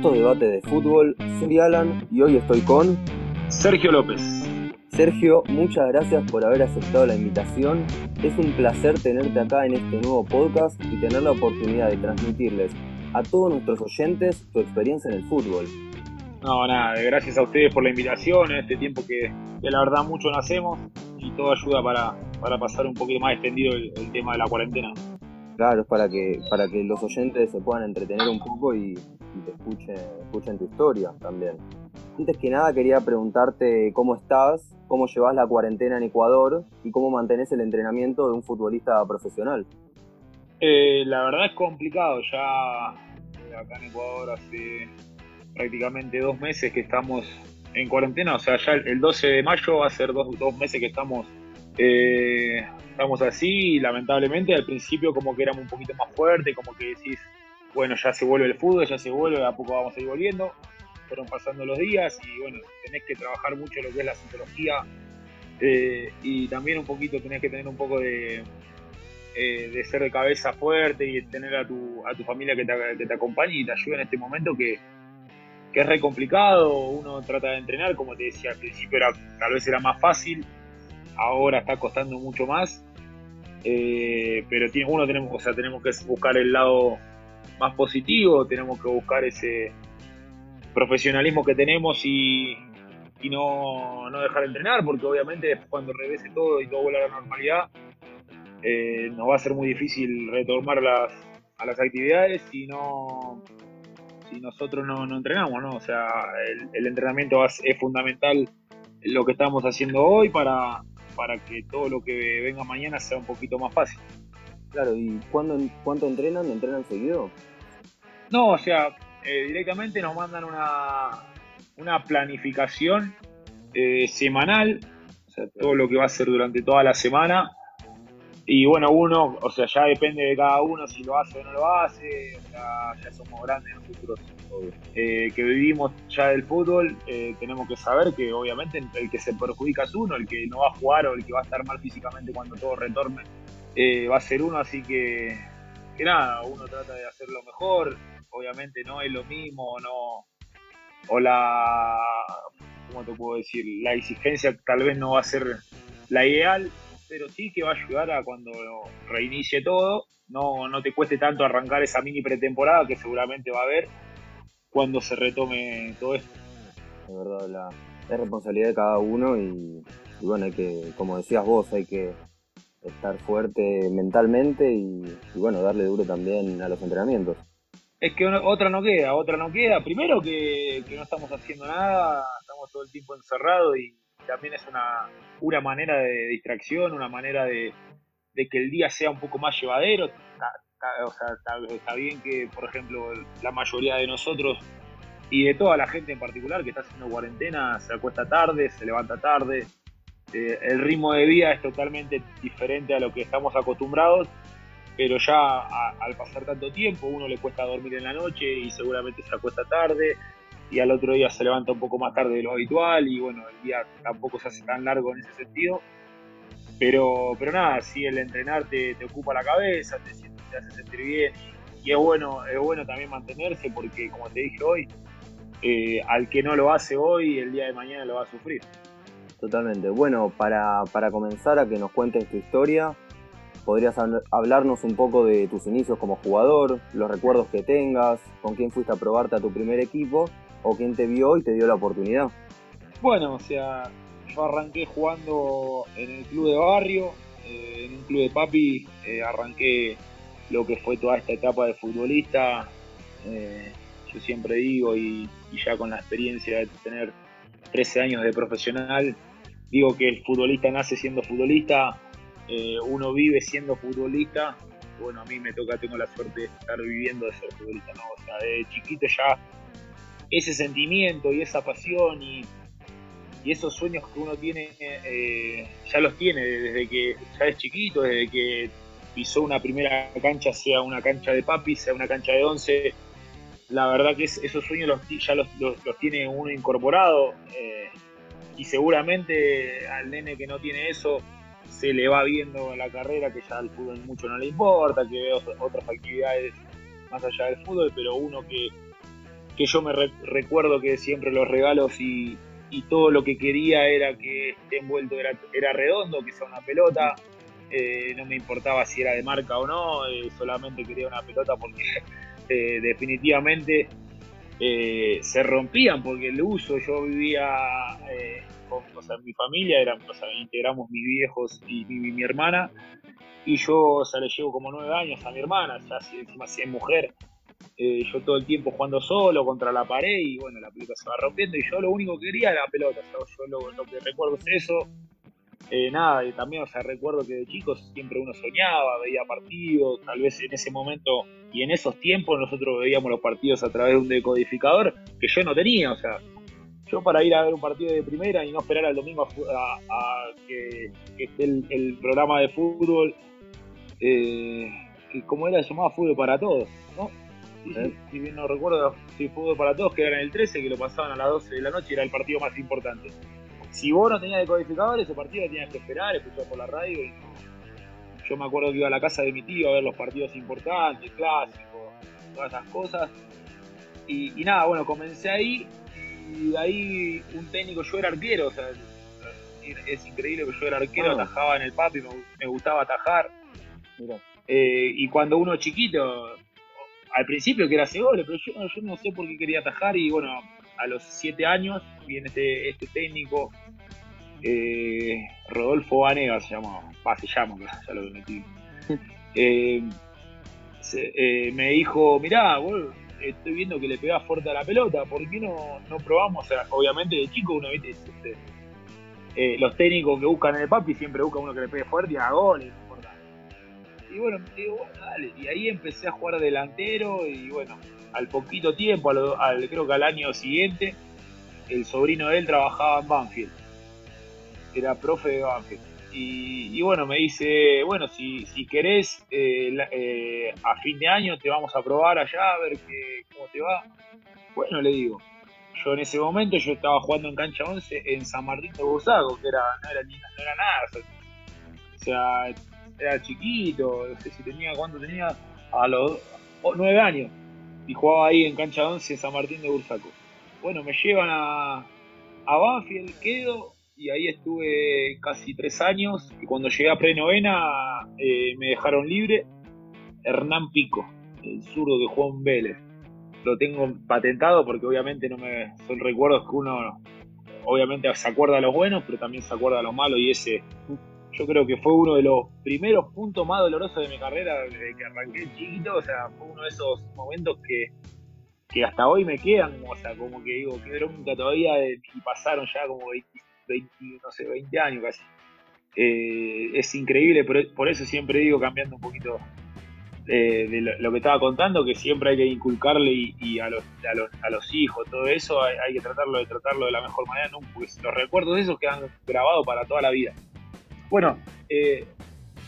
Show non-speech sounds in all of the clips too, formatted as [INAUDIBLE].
Esto es Debate de Fútbol, soy Alan y hoy estoy con Sergio López. Sergio, muchas gracias por haber aceptado la invitación. Es un placer tenerte acá en este nuevo podcast y tener la oportunidad de transmitirles a todos nuestros oyentes tu experiencia en el fútbol. No, nada, gracias a ustedes por la invitación en este tiempo que, la verdad mucho nacemos y todo ayuda para, para pasar un poquito más extendido el, tema de la cuarentena. Claro, es para que, para que los oyentes se puedan entretener un poco y, te escuchen, escuchen tu historia también. Antes que nada quería preguntarte cómo estás, cómo llevas la cuarentena en Ecuador y cómo mantenés el entrenamiento de un futbolista profesional. Eh, la verdad es complicado, ya eh, acá en Ecuador hace prácticamente dos meses que estamos en cuarentena, o sea, ya el 12 de mayo va a ser dos, dos meses que estamos, eh, estamos así y lamentablemente al principio como que éramos un poquito más fuertes, como que decís, bueno, ya se vuelve el fútbol, ya se vuelve, a poco vamos a ir volviendo, fueron pasando los días y bueno, tenés que trabajar mucho lo que es la psicología eh, y también un poquito tenés que tener un poco de, eh, de ser de cabeza fuerte y tener a tu, a tu familia que te, te acompañe y te ayude en este momento que que es re complicado, uno trata de entrenar, como te decía al principio era, tal vez era más fácil, ahora está costando mucho más, eh, pero tiene, uno tenemos, o sea, tenemos que buscar el lado más positivo, tenemos que buscar ese profesionalismo que tenemos y, no, dejar de entrenar, porque obviamente cuando regrese todo y todo vuelva a la normalidad, eh, nos va a ser muy difícil retomar las, a las actividades y no si nosotros no, entrenamos, ¿no? O sea, el, entrenamiento es, fundamental en lo que estamos haciendo hoy para, para que todo lo que venga mañana sea un poquito más fácil. Claro, ¿y cuándo, cuánto entrenan? ¿Entrenan seguido? No, o sea, eh, directamente nos mandan una, una planificación eh, semanal, o sea, todo lo que va a ser durante toda la semana y bueno, uno, o sea, ya depende de cada uno si lo hace o no lo hace, o sea, ya somos grandes nosotros eh, que vivimos ya del fútbol, eh, tenemos que saber que obviamente el que se perjudica es uno, el que no va a jugar o el que va a estar mal físicamente cuando todo retorne eh, va a ser uno, así que, que nada, uno trata de hacerlo mejor, obviamente no es lo mismo, no, o la, ¿cómo te puedo decir? La exigencia tal vez no va a ser la ideal, pero sí que va a ayudar a cuando reinicie todo, no, no te cueste tanto arrancar esa mini pretemporada que seguramente va a haber cuando se retome todo esto. De verdad, la, es responsabilidad de cada uno y, bueno, hay que, como decías vos, hay que estar fuerte mentalmente y, bueno, darle duro también a los entrenamientos. Es que otra no queda, otra no queda. Primero que, que no estamos haciendo nada, estamos todo el tiempo encerrados y también es una, una manera de distracción, una manera de, que el día sea un poco más llevadero. o sea, está, bien que, por ejemplo, la mayoría de nosotros y de toda la gente en particular que está haciendo cuarentena se acuesta tarde, se levanta tarde. El ritmo de vida es totalmente diferente a lo que estamos acostumbrados, pero ya al pasar tanto tiempo uno le cuesta dormir en la noche y seguramente se acuesta tarde y al otro día se levanta un poco más tarde de lo habitual y bueno, el día tampoco se hace tan largo en ese sentido. Pero, pero nada, sí, el entrenar te, ocupa la cabeza, te, te hace sentir bien y, es, bueno, es bueno también mantenerse porque como te dije hoy, eh, al que no lo hace hoy, el día de mañana lo va a sufrir. Totalmente. Bueno, para, para comenzar a que nos cuentes tu historia, podrías hablarnos un poco de tus inicios como jugador, los recuerdos que tengas, con quién fuiste a probarte a tu primer equipo o quién te vio y te dio la oportunidad? Bueno, o sea, yo arranqué jugando en el club de barrio, eh, en un club de papi, eh, arranqué lo que fue toda esta etapa de futbolista. Eh, yo siempre digo, y, ya con la experiencia de tener 13 años de profesional, digo que el futbolista nace siendo futbolista, uno vive siendo futbolista. Bueno, a mí me toca, tengo la suerte de estar viviendo de ser futbolista, ¿no? O sea, de chiquito ya ese sentimiento y esa pasión y, esos sueños que uno tiene, eh, ya los tiene desde que ya es chiquito, desde que pisó una primera cancha, sea una cancha de papi, sea una cancha de once. La verdad que esos sueños los, ya los, tiene uno incorporado eh, y seguramente al nene que no tiene eso se le va viendo la carrera que ya al fútbol mucho no le importa, que ve otras actividades más allá del fútbol, pero uno que que yo me recuerdo que siempre los regalos y, todo lo que quería era que esté envuelto era, era redondo, que sea una pelota. Eh, no me importaba si era de marca o no, eh, solamente quería una pelota porque [LAUGHS] eh, definitivamente se rompían porque el uso, yo vivía con, o sea, mi familia, eran, o sea, integramos mis viejos y mi, hermana, y yo, o sea, le llevo como nueve años a mi hermana, ya si encima es mujer, eh, yo todo el tiempo jugando solo contra la pared y bueno, la pelota se va rompiendo y yo lo único que quería era la pelota, yo lo, que recuerdo es eso, eh, nada, y también, o sea, recuerdo que de chicos siempre uno soñaba, veía partidos, tal vez en ese momento y en esos tiempos nosotros veíamos los partidos a través de un decodificador que yo no tenía, o sea, yo para ir a ver un partido de primera y no esperar al domingo a, que, esté el, programa de fútbol, eh, que como era llamado Fútbol para Todos, ¿no? Si bien no recuerdo, si Fútbol para Todos, que era en el 13, que lo pasaban a las 12 de la noche y era el partido más importante. Si vos no tenías decodificador, ese partido lo tenías que esperar, escuchar por la radio y Yo me acuerdo que iba a la casa de mi tío a ver los partidos importantes, clásicos, todas esas cosas. Y, y nada, bueno, comencé ahí y de ahí un técnico, yo era arquero, o sea, es increíble que yo era arquero, ah. atajaba en el papi, me, me gustaba atajar. Eh, y cuando uno chiquito, al principio que era goles, pero yo, yo, no sé por qué quería atajar y bueno, a los siete años viene este, este técnico, eh, Rodolfo Vanega se llama, se llama, ya lo metí. [LAUGHS] Eh, me dijo, mirá, vos estoy viendo que le pega fuerte a la pelota, ¿por qué no, no probamos? O sea, obviamente de chico uno viste este, eh, los técnicos que buscan en el papi siempre buscan uno que le pegue fuerte y haga goles, Y bueno, digo, bueno, dale. Y ahí empecé a jugar delantero y bueno, al poquito tiempo, al, creo que al año siguiente, el sobrino de él trabajaba en Banfield. Era profe de Banfield. Y, bueno, me dice, bueno, si, si querés, eh, eh, a fin de año te vamos a probar allá, a ver qué, cómo te va. Bueno, le digo, yo en ese momento yo estaba jugando en cancha 11 en San Martín de Bursaco, que era, no, era, no era nada, o sea, era chiquito, no sé si tenía, ¿cuánto tenía? A los nueve años, y jugaba ahí en cancha 11 en San Martín de Bursaco. Bueno, me llevan a, a Banfield, quedo, y ahí estuve casi tres años. Y cuando llegué a prenovena eh, me dejaron libre. Hernán Pico, el zurdo de Juan Vélez. Lo tengo patentado porque obviamente no me son recuerdos que uno obviamente se acuerda de los buenos, pero también se acuerda de los malos y ese yo creo que fue uno de los primeros puntos más dolorosos de mi carrera desde que arranqué chiquito, o sea, fue uno de esos momentos que, que hasta hoy me quedan, o sea, como que digo, que nunca todavía y pasaron ya como 20, 20, no sé, 20 años casi. Eh, es increíble, por, por, eso siempre digo, cambiando un poquito eh, de lo, que estaba contando, que siempre hay que inculcarle y, a, los, a, los, hijos, todo eso, hay, que tratarlo de tratarlo de la mejor manera, ¿no? porque los recuerdos de esos quedan grabados para toda la vida. Bueno, eh,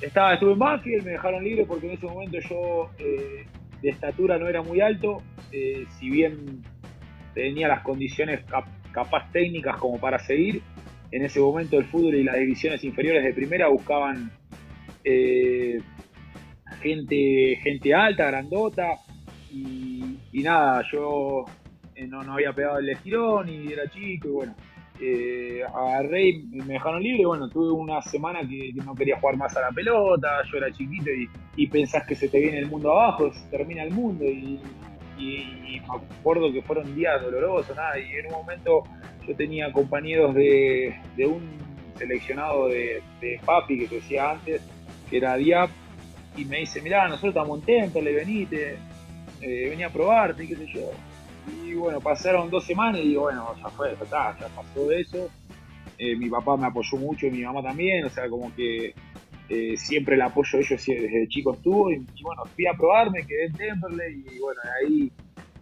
estaba, estuve en Banfield, me dejaron libre porque en ese momento yo de estatura no era muy alto, si bien tenía las condiciones capaz técnicas como para seguir, en ese momento el fútbol y las divisiones inferiores de primera buscaban eh, gente, gente alta, grandota, y, nada, yo eh, no, no, había pegado el estirón y era chico, y bueno, eh, agarré y me dejaron libre, bueno, tuve una semana que, no quería jugar más a la pelota, yo era chiquito y, pensás que se te viene el mundo abajo, se termina el mundo, y, y me acuerdo que fueron días dolorosos, nada, y en un momento yo tenía compañeros de, un seleccionado de, papi que te decía antes, que era Diap, y me dice, mirá, nosotros estamos en Temple, venite, eh, venía a probarte, qué sé yo. Y bueno, pasaron dos semanas y digo, bueno, ya fue, ya está, ya pasó eso. Eh, mi papá me apoyó mucho y mi mamá también, o sea, como que eh, siempre el apoyo de ellos desde chico estuvo. Y, bueno, fui a probarme, quedé en Temple y bueno, ahí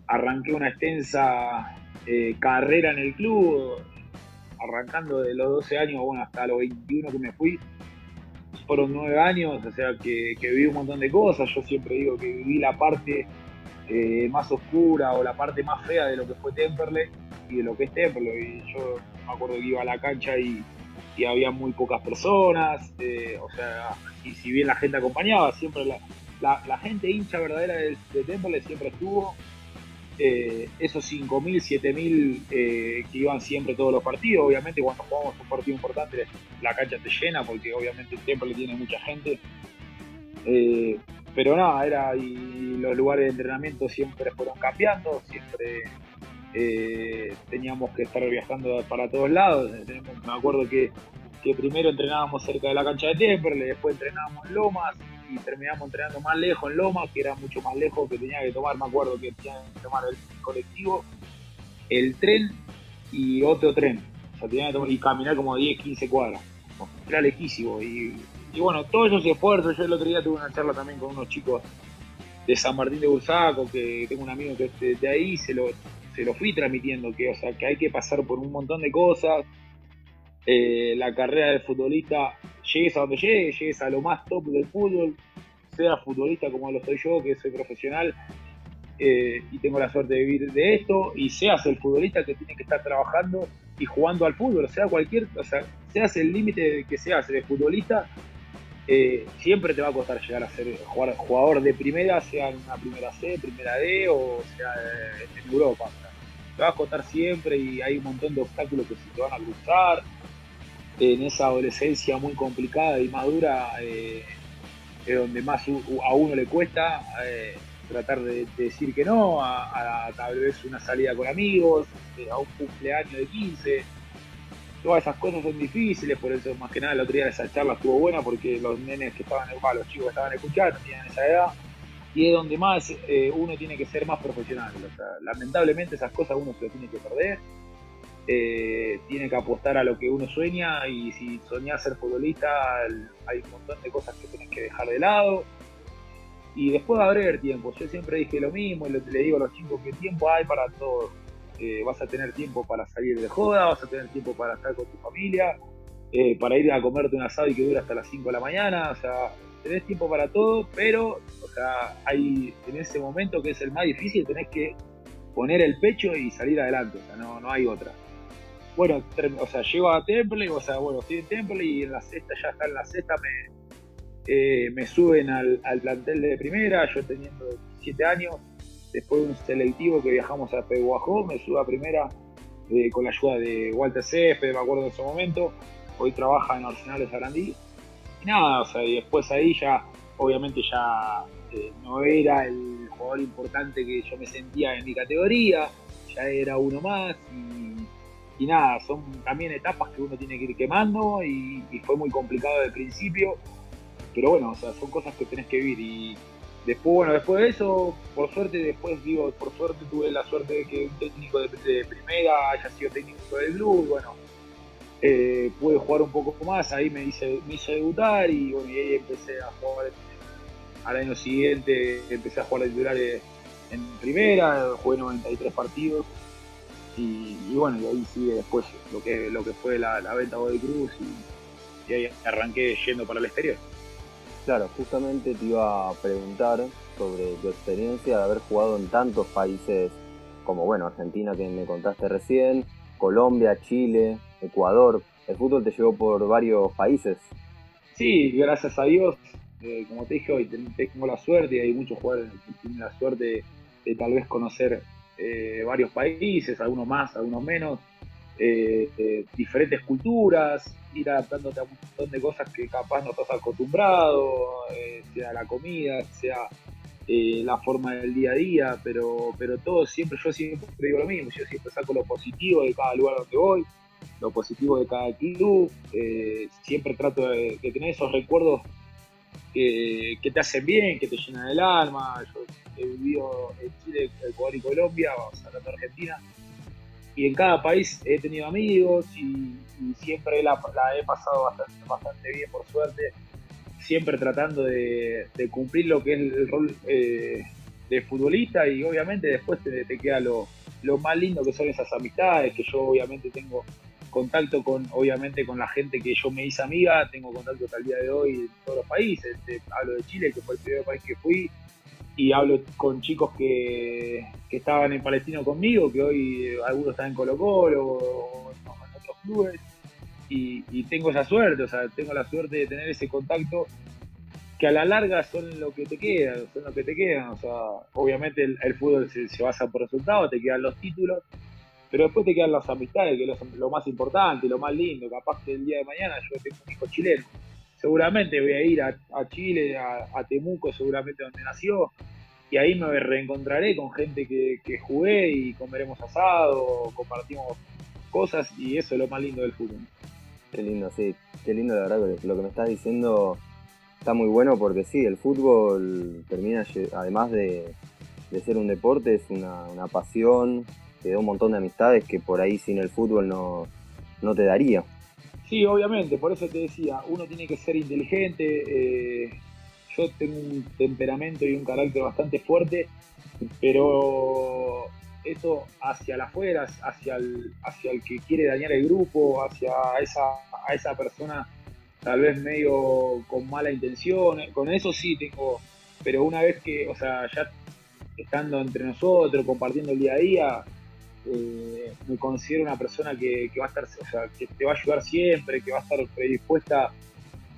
arranqué una extensa eh, carrera en el club, arrancando de los 12 años bueno, hasta los 21 que me fui. Fueron 9 años, o sea que, viví un montón de cosas. Yo siempre digo que viví la parte eh, más oscura o la parte más fea de lo que fue Temperley y de lo que es Temperley. Y yo me acuerdo que iba a la cancha y, había muy pocas personas, eh, o sea, y si bien la gente acompañaba, siempre la, gente hincha verdadera de, de siempre estuvo eh, esos 5.000, 7.000 eh, que iban siempre todos los partidos. Obviamente cuando jugamos un partido importante la cancha te llena porque obviamente Temple tiene mucha gente. Eh, pero nada, era y los lugares de entrenamiento siempre fueron cambiando, siempre teníamos que estar viajando para todos lados. me acuerdo que, que primero entrenábamos cerca de la cancha de Temple, después entrenábamos en Lomas, y terminamos entrenando más lejos en Loma, que era mucho más lejos, que tenía que tomar, me acuerdo que tenía que tomar el colectivo, el tren y otro tren. O sea, tenía que tomar, y caminar como 10, 15 cuadras. Era lejísimo. Y, bueno, todos esos esfuerzos, yo el otro día tuve una charla también con unos chicos de San Martín de Bursaco, que tengo un amigo que es de, ahí, se lo, se lo fui transmitiendo, que, o sea, que hay que pasar por un montón de cosas. Eh, la carrera del futbolista llegues a donde llegues, llegues a lo más top del fútbol, sea futbolista como lo soy yo, que soy profesional eh, y tengo la suerte de vivir de esto, y seas el futbolista que tiene que estar trabajando y jugando al fútbol, sea cualquier, o sea, seas el límite que seas el futbolista, eh, siempre te va a costar llegar a ser jugador de primera, sea en una primera C, primera D o sea en Europa. te va a costar siempre y hay un montón de obstáculos que se te van a cruzar en esa adolescencia muy complicada y madura, eh, es donde más a uno le cuesta eh, tratar de, decir que no, a, tal vez una salida con amigos, eh, a un cumpleaños de 15. Todas esas cosas son difíciles, por eso más que nada la otro día esa charla estuvo buena porque los nenes que estaban, los chicos que estaban escuchando tenían esa edad y es donde más uno tiene que ser más profesional. lamentablemente esas cosas uno se las tiene que perder eh, tiene que apostar a lo que uno sueña y si soñás ser futbolista hay un montón de cosas que tienes que dejar de lado y después va a haber tiempo. Yo siempre dije lo mismo y le, digo a los chicos que tiempo hay para todo. Vas a tener tiempo para salir de joda, vas a tener tiempo para estar con tu familia, eh, para ir a comerte un asado y que dura hasta las 5 de la mañana, o sea, tenés tiempo para todo, pero o sea, hay en ese momento que es el más difícil, tenés que poner el pecho y salir adelante, o sea, no, no hay otra. Bueno, o sea, llego a Temple, o sea, bueno, estoy en Temple y en la sexta, ya está en la sexta, me, eh, me suben al, plantel de primera, yo teniendo 17 años, después de un selectivo que viajamos a Peguajó, me subo a primera eh, con la ayuda de Walter Céspedes, me acuerdo en ese momento, hoy trabaja en Arsenal de Sarandí, y nada, o sea, y después ahí ya, obviamente ya eh, no era el jugador importante que yo me sentía en mi categoría, ya era uno más y nada, son también etapas que uno tiene que ir quemando y, fue muy complicado de principio, pero bueno, o sea, son cosas que tenés que vivir y después, bueno, después de eso, por suerte, después digo, por suerte tuve la suerte de que un técnico de, primera haya sido técnico del club, bueno, eh, pude jugar un poco más, ahí me hice, me hice debutar y bueno, y ahí empecé a jugar al año siguiente, empecé a jugar de titular en primera, jugué 93 partidos y, bueno, y ahí sigue después lo que, lo que fue la, venta de Cruz y, ahí arranqué yendo para el exterior. Claro, justamente te iba a preguntar sobre tu experiencia de haber jugado en tantos países como, bueno, Argentina que me contaste recién, Colombia, Chile, Ecuador. El fútbol te llevó por varios países. Sí, gracias a Dios. Eh, como te dije hoy, tengo la suerte y hay muchos jugadores que tienen la suerte de tal vez conocer eh, varios países, algunos más, algunos menos, eh, eh, diferentes culturas, ir adaptándote a un montón de cosas que capaz no estás acostumbrado, sea la comida, sea la forma del día a día, pero, pero todo siempre, yo siempre digo lo mismo, yo siempre saco lo positivo de cada lugar donde voy, lo positivo de cada club, siempre trato de, tener esos recuerdos que, que, te hacen bien, que te llenan el alma. Yo he vivido en Chile, Ecuador y Colombia, vamos a de Argentina, y en cada país he tenido amigos y, siempre la, he pasado bastante, bien, por suerte, siempre tratando de, cumplir lo que es el rol eh, de futbolista y obviamente después te, queda lo, más lindo que son esas amistades, que yo obviamente tengo contacto con, obviamente, con la gente que yo me hice amiga, tengo contacto hasta el día de hoy en todos los países, hablo de Chile, que fue el primer país que fui, y hablo con chicos que, estaban en Palestino conmigo, que hoy eh, algunos están en Colo Colo o en otros clubes, y, tengo esa suerte, o sea, tengo la suerte de tener ese contacto que a la larga son lo que te quedan, son lo que te quedan. O sea, obviamente el, fútbol se, basa por resultados, te quedan los títulos, pero después te quedan las amistades, que es lo, más importante, lo más lindo. Capaz que el día de mañana yo tengo un hijo chileno. Seguramente voy a ir a, Chile, a, Temuco, seguramente donde nació, y ahí me reencontraré con gente que, jugué y comeremos asado, compartimos cosas, y eso es lo más lindo del fútbol. Qué lindo, sí, qué lindo la verdad lo que me estás diciendo está muy bueno porque sí, el fútbol termina, además de, ser un deporte, es una, pasión, te da un montón de amistades que por ahí sin el fútbol no, te daría. Sí, obviamente, por eso te decía, uno tiene que ser inteligente, eh, yo tengo un temperamento y un carácter bastante fuerte, pero eso hacia las afuera, hacia el, hacia el que quiere dañar el grupo, hacia esa, a esa persona tal vez medio con mala intención, con eso sí tengo, pero una vez que, o sea, ya estando entre nosotros, compartiendo el día a día, eh, me considero una persona que, va a estar, o sea, que te va a ayudar siempre, que va a estar predispuesta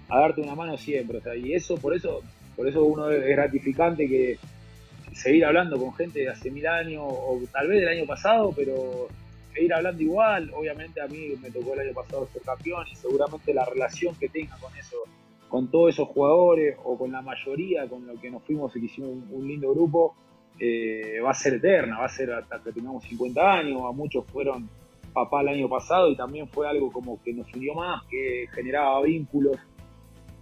a darte una mano siempre, o sea, y eso, por eso, por eso uno es gratificante que seguir hablando con gente de hace mil años, o tal vez del año pasado, pero ir hablando igual. Obviamente a mí me tocó el año pasado ser campeón y seguramente la relación que tenga con eso, con todos esos jugadores o con la mayoría con lo que nos fuimos y que hicimos un, lindo grupo, eh, va a ser eterna, va a ser hasta que tengamos 50 años. A muchos fueron papá el año pasado y también fue algo como que nos unió más, que generaba vínculos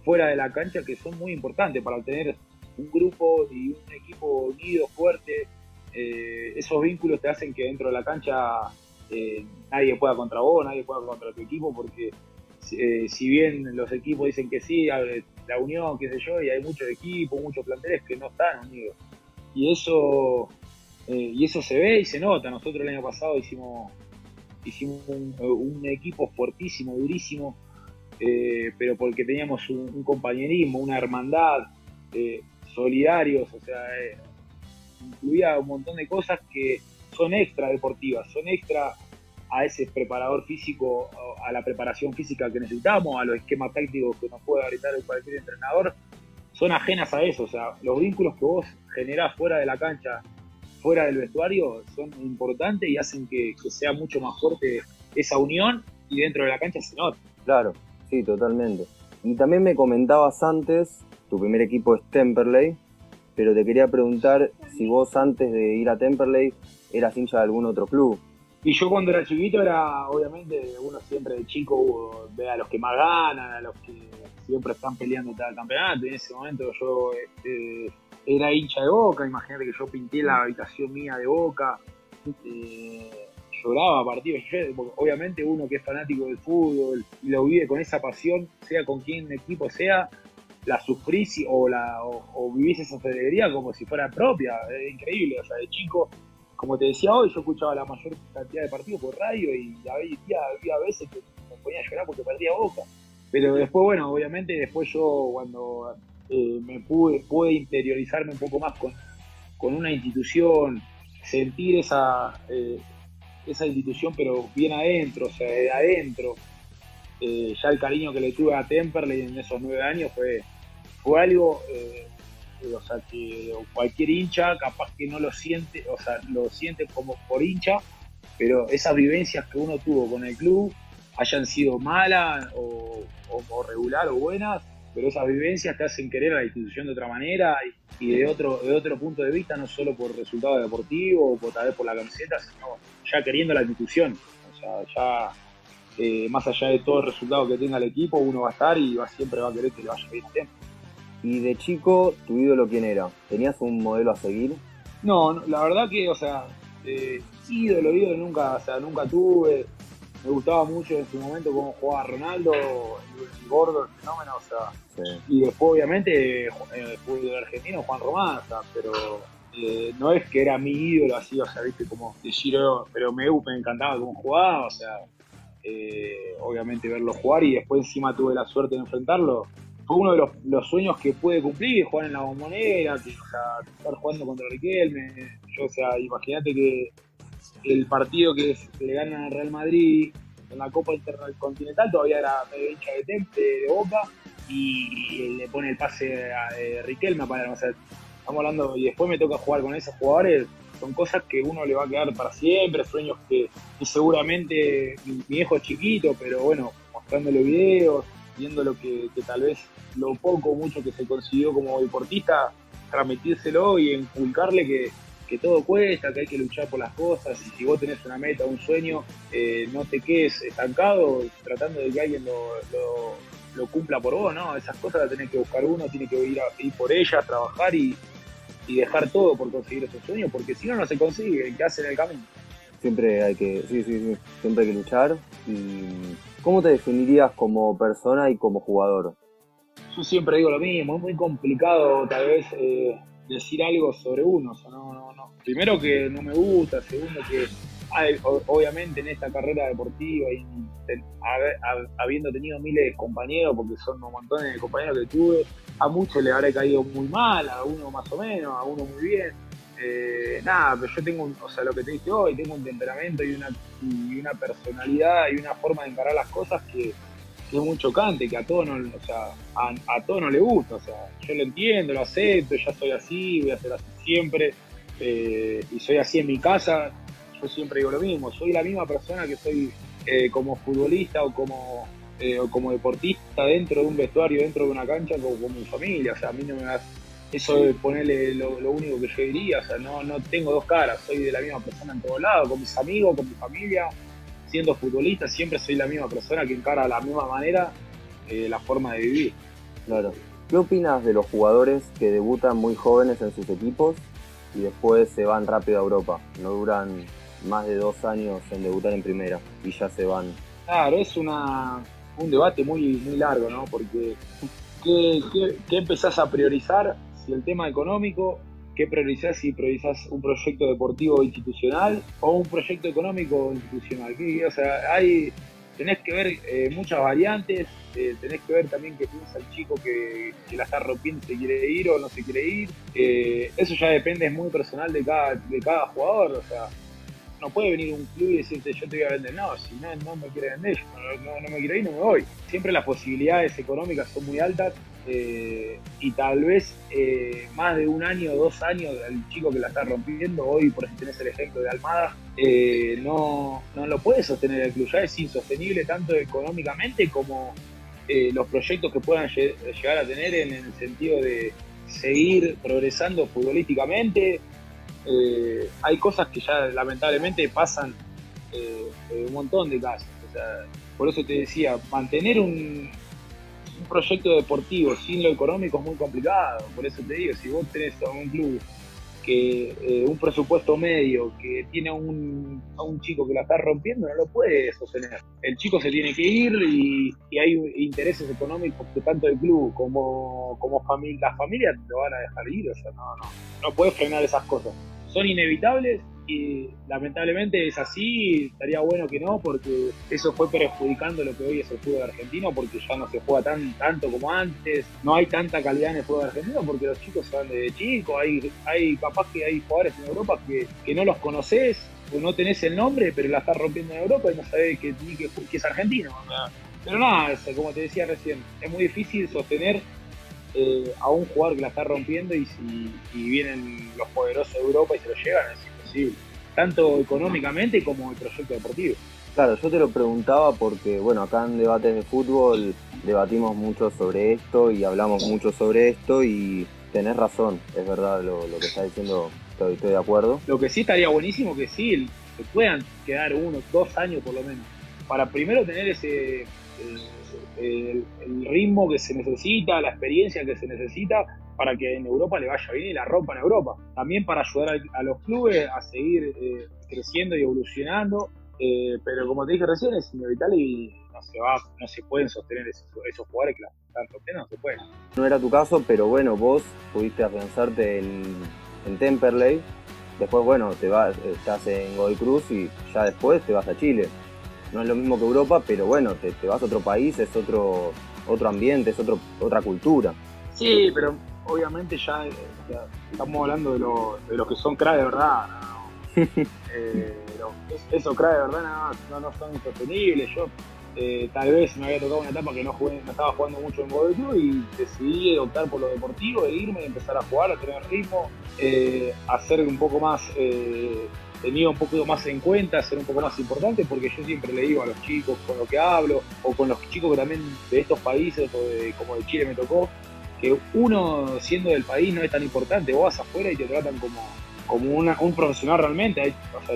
fuera de la cancha que son muy importantes para tener un grupo y un equipo unido, fuerte. Eh, esos vínculos te hacen que dentro de la cancha eh, nadie pueda contra vos, nadie pueda contra tu equipo, porque si bien los equipos dicen que sí, la unión, qué sé yo, y hay muchos equipos, muchos planteles que no están unidos. Y eso, eh, y eso se ve y se nota. Nosotros el año pasado hicimos, hicimos un, equipo fortísimo, durísimo, pero porque teníamos un, compañerismo, una hermandad, solidarios, o sea, incluía un montón de cosas que son extra deportivas, son extra a ese preparador físico, a la preparación física que necesitamos, a los esquemas tácticos que nos puede brindar cualquier entrenador, son ajenas a eso. O sea, los vínculos que vos generás fuera de la cancha, fuera del vestuario, son importantes y hacen que, sea mucho más fuerte esa unión y dentro de la cancha se nota. Claro, sí, totalmente. Y también me comentabas antes, tu primer equipo es Temperley, pero te quería preguntar si vos antes de ir a Temperley eras hincha de algún otro club. Y yo cuando era chiquito era, obviamente, uno siempre de chico ve a los que más ganan, a los que siempre están peleando cada campeonato. En ese momento yo este, era hincha de Boca, imagínate que yo pinté la habitación mía de Boca, eh, lloraba de obviamente uno que es fanático del fútbol y lo vive con esa pasión, sea con quien equipo sea, la sufrís o, la, o, vivís esa alegría como si fuera propia, es increíble, o sea, de chico como te decía hoy, yo escuchaba la mayor cantidad de partidos por radio y había, había veces que me ponía a llorar porque perdía boca. Pero después, bueno, obviamente después yo cuando eh, me pude, pude interiorizarme un poco más con, una institución, sentir esa, eh, esa institución pero bien adentro, o sea, de adentro, eh, ya el cariño que le tuve a Temperley en esos nueve años fue, fue algo o sea, que cualquier hincha capaz que no lo siente, o sea, lo siente como por hincha, pero esas vivencias que uno tuvo con el club, hayan sido malas o, regular o buenas, pero esas vivencias te hacen querer a la institución de otra manera y, de otro de otro punto de vista, no solo por resultado deportivo o tal vez por la camiseta, sino ya queriendo la institución. O sea, ya eh, más allá de todo el resultado que tenga el equipo, uno va a estar y va, siempre va a querer que le vaya bien a ¿Y de chico, tu ídolo quién era? ¿Tenías un modelo a seguir? No, la verdad que, o sea, eh, ídolo, ídolo nunca, o sea, nunca tuve. Me gustaba mucho en su momento cómo jugaba Ronaldo, el, gordo, el fenómeno, o sea. Y después, obviamente, el fútbol argentino, Juan Román, o sea, pero eh, no es que era mi ídolo así, o sea, viste, como decir, pero me, me encantaba cómo jugaba, o sea, eh, obviamente verlo jugar y después encima tuve la suerte de enfrentarlo fue uno de los, sueños que pude cumplir, jugar en la bombonera, que, o sea, estar jugando contra Riquelme. Yo, o sea, imagínate que el partido que, le ganan al Real Madrid en la Copa Intercontinental todavía era medio hincha de Temple, de Boca, y, le pone el pase a eh, Riquelme para, o sea, estamos hablando, y después me toca jugar con esos jugadores, son cosas que uno le va a quedar para siempre, sueños que, seguramente mi, hijo es chiquito, pero bueno, mostrándole videos, viendo lo que, tal vez lo poco o mucho que se consiguió como deportista, transmitírselo y inculcarle que, todo cuesta, que hay que luchar por las cosas, y si vos tenés una meta, un sueño, eh, no te quedes estancado tratando de que alguien lo, lo, cumpla por vos, ¿no? Esas cosas las tenés que buscar uno, tiene que ir, a, ir por ellas, trabajar y, y dejar todo por conseguir esos sueños, porque si no, no se consigue, ¿qué hace en el camino? Siempre hay que, sí, sí, sí, siempre hay que luchar. Y ¿Cómo te definirías como persona y como jugador? Yo siempre digo lo mismo, es muy complicado tal vez eh, decir algo sobre uno. no, no, no. Primero que no me gusta, segundo que obviamente en esta carrera deportiva y habiendo tenido miles de compañeros, porque son un montón de compañeros que tuve, a muchos le habré caído muy mal, a uno más o menos, a uno muy bien. Eh, nada, pero yo tengo, o sea, lo que te dije hoy, tengo un temperamento y una, y una personalidad y una forma de encarar las cosas que, es muy chocante, que a todos no, o sea, a, todos no le gusta, o sea, yo lo entiendo, lo acepto, ya soy así, voy a ser así siempre, eh, y soy así en mi casa, yo siempre digo lo mismo, soy la misma persona que soy eh, como futbolista o como, eh, como deportista dentro de un vestuario, dentro de una cancha, como, como mi familia, o sea, a mí no me das eso de ponerle lo, único que yo diría, o sea, no, no tengo dos caras, soy de la misma persona en todos lados, con mis amigos, con mi familia, siendo futbolista, siempre soy la misma persona que encara de la misma manera eh, la forma de vivir. Claro. ¿Qué opinas de los jugadores que debutan muy jóvenes en sus equipos y después se van rápido a Europa? No duran más de dos años en debutar en primera y ya se van. Claro, es una, un debate muy, muy largo, ¿no? Porque ¿qué, qué, empezás a priorizar? Si el tema económico, ¿qué priorizás si priorizás un proyecto deportivo institucional o un proyecto económico institucional? O sea, hay, tenés que ver eh, muchas variantes, eh, tenés que ver también qué piensa el chico que, la está rompiendo, si quiere ir o no se quiere ir. Eh, eso ya depende, es muy personal de cada, de cada jugador. O sea, no puede venir un club y decirte yo te voy a vender. No, si no, no me quiere vender, no, me quiero ir, no me voy. Siempre las posibilidades económicas son muy altas eh, y tal vez eh, más de un año, dos años, el chico que la está rompiendo, hoy por ejemplo tenés el ejemplo de Almada, eh, no, no lo puede sostener el club, ya es insostenible tanto económicamente como los proyectos que puedan llegar a tener en el sentido de seguir progresando futbolísticamente, hay cosas que ya lamentablemente pasan un montón de casos. por eso te decía, mantener un, proyecto deportivo sin lo económico es muy complicado. Por eso te digo, si vos tenés a un club que eh, un presupuesto medio que tiene un, a un chico que la está rompiendo, no lo puede sostener. El chico se tiene que ir y, hay intereses económicos que tanto el club como, como familia, las familias lo van a dejar ir. O sea, no, no, no puedes frenar esas cosas son inevitables y lamentablemente es así, estaría bueno que no, porque eso fue perjudicando lo que hoy es el fútbol argentino, porque ya no se juega tan tanto como antes, no hay tanta calidad en el fútbol argentino, porque los chicos se van desde chicos, hay, hay capaz que hay jugadores en Europa que, que no los conoces, o no tenés el nombre, pero la estás rompiendo en Europa y no sabés que, que, que es argentino. Pero nada, como te decía recién, es muy difícil sostener eh, a un jugador que la está rompiendo y si vienen los poderosos de Europa y se lo llevan, es imposible. Tanto económicamente como el proyecto deportivo. Claro, yo te lo preguntaba porque, bueno, acá en debates de fútbol debatimos mucho sobre esto y hablamos mucho sobre esto y tenés razón, es verdad lo, que está diciendo, estoy, de acuerdo. Lo que sí estaría buenísimo que sí, que puedan quedar unos dos años por lo menos, para primero tener ese, el, ritmo que se necesita, la experiencia que se necesita para que en Europa le vaya bien y la rompa en Europa. También para ayudar a, los clubes a seguir eh, creciendo y evolucionando. Eh, pero como te dije recién, es inevitable y no se va, no se pueden sostener esos, jugadores que la están pueden. No era tu caso, pero bueno, vos pudiste afianzarte en, en Temperley. Después, bueno, te vas, estás en Godoy Cruz y ya después te vas a Chile no es lo mismo que Europa, pero bueno, te, vas a otro país, es otro, otro ambiente, es otro, otra cultura. Sí, pero obviamente ya, eh, estamos hablando de, lo, de los que son crack de verdad. ¿no? [LAUGHS] eh, esos crack de verdad no, no, son insostenibles. Yo eh, tal vez me había tocado una etapa que no, jugué, no estaba jugando mucho en Club y decidí optar por lo deportivo, e irme, empezar a jugar, a tener ritmo, eh, a ser un poco más, eh, tenido un poco más en cuenta, ser un poco más importante, porque yo siempre le digo a los chicos con lo que hablo, o con los chicos que también de estos países, o de, como de Chile me tocó, que uno siendo del país no es tan importante, vos vas afuera y te tratan como, como un profesional realmente. Hay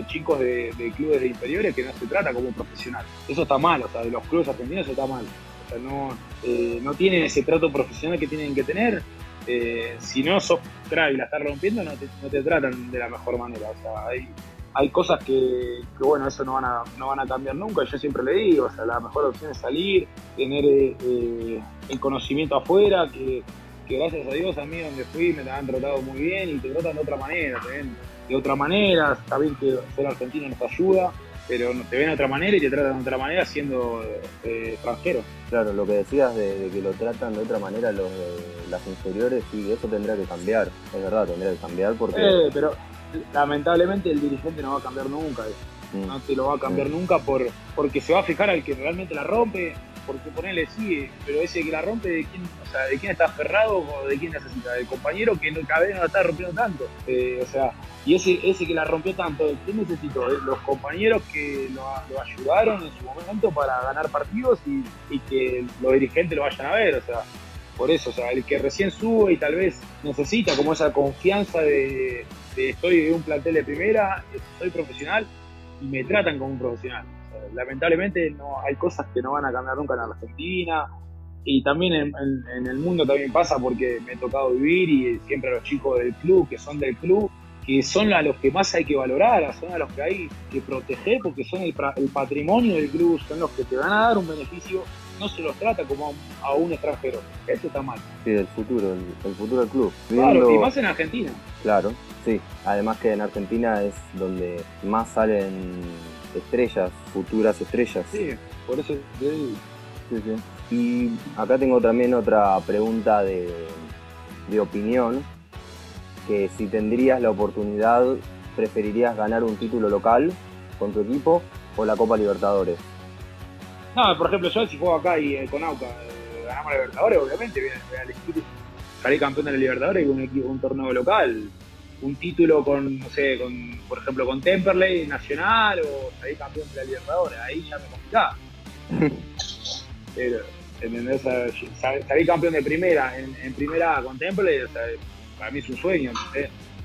chicos de, clubes de inferiores que no se trata como un profesional. Eso está mal, o sea, de los clubes argentinos eso está mal. O sea, no, eh, no tienen ese trato profesional que tienen que tener. Eh, si no sos crack y la estás rompiendo, no te, no te, tratan de la mejor manera. O sea, hay, hay cosas que, bueno, eso no van, a, no van a cambiar nunca. Yo siempre le digo, o sea, la mejor opción es salir, tener eh, el conocimiento afuera, que que gracias a Dios a mí donde fui me han tratado muy bien y te tratan de otra manera, te ven de otra manera, está bien que ser argentino nos ayuda, pero te ven de otra manera y te tratan de otra manera siendo eh, extranjero. Claro, lo que decías de, que lo tratan de otra manera los las inferiores, sí, eso tendría que cambiar, es verdad, tendría que cambiar porque... Eh, pero lamentablemente el dirigente no va a cambiar nunca mm. No te lo va a cambiar mm. nunca por, porque se va a fijar al que realmente la rompe, porque ponerle sí, pero ese que la rompe, ¿de quién, o sea, ¿de quién está aferrado o de quién necesita? Del compañero que cada vez no la está rompiendo tanto. Eh, o sea, y ese, ese que la rompió tanto, ¿de quién necesitó? Los compañeros que lo, ayudaron en su momento para ganar partidos y, que los dirigentes lo vayan a ver, o sea. Por eso, o sea, el que recién sube y tal vez necesita como esa confianza de estoy en un plantel de primera, soy profesional y me tratan como un profesional. Lamentablemente no hay cosas que no van a cambiar nunca en Argentina y también en, el mundo también pasa porque me he tocado vivir y siempre los chicos del club, que son del club, que son a los que más hay que valorar, son a los que hay que proteger porque son el, patrimonio del club, son los que te van a dar un beneficio, no se los trata como a, un extranjero. Eso está mal. Sí, el futuro, el, futuro del club. Claro, y más en Argentina. Claro, sí. Además que en Argentina es donde más salen estrellas, futuras estrellas. Sí, por eso sí, sí. Y acá tengo también otra pregunta de, de opinión, que si tendrías la oportunidad, ¿preferirías ganar un título local con tu equipo o la Copa Libertadores? No, por ejemplo, yo si juego acá y eh, con Auca eh, ganamos la Libertadores, obviamente a, elegir salir campeón de la Libertadores y un, equipo, un torneo local un título con, no sé, con, por ejemplo, con Temperley Nacional o salir campeón de la Libertadores, ahí ya me complicaba. [LAUGHS] Pero, ¿entendés? salir campeón de primera, en, primera con Temperley, o sea, para mí es un sueño,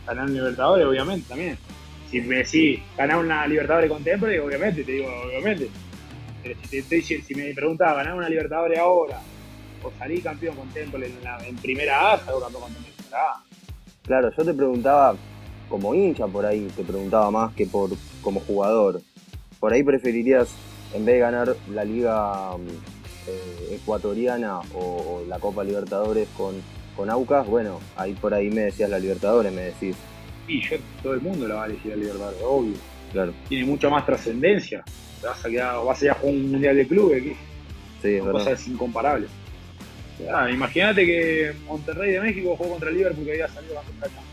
Ganar un Libertadores, obviamente, también. Si me decís ganar una Libertadores con Temperley, obviamente, te digo, obviamente. Pero si, te, si me preguntaba ganar una Libertadores ahora, o salir campeón con Temperley en, en primera A, salgo campeón con en primera A. Claro, yo te preguntaba como hincha por ahí, te preguntaba más que por como jugador. Por ahí preferirías, en vez de ganar la liga eh, ecuatoriana o, la Copa Libertadores con, con Aucas, bueno, ahí por ahí me decías la Libertadores, me decís. Sí, yo todo el mundo la va a elegir la Libertadores, obvio. Claro. Tiene mucha más trascendencia. Vas a quedar, vas a ir a jugar un mundial de clubes, aquí. Sí, es verdad. cosas incomparables. Ah, imagínate que Monterrey de México jugó contra el Liverpool que había salido campeón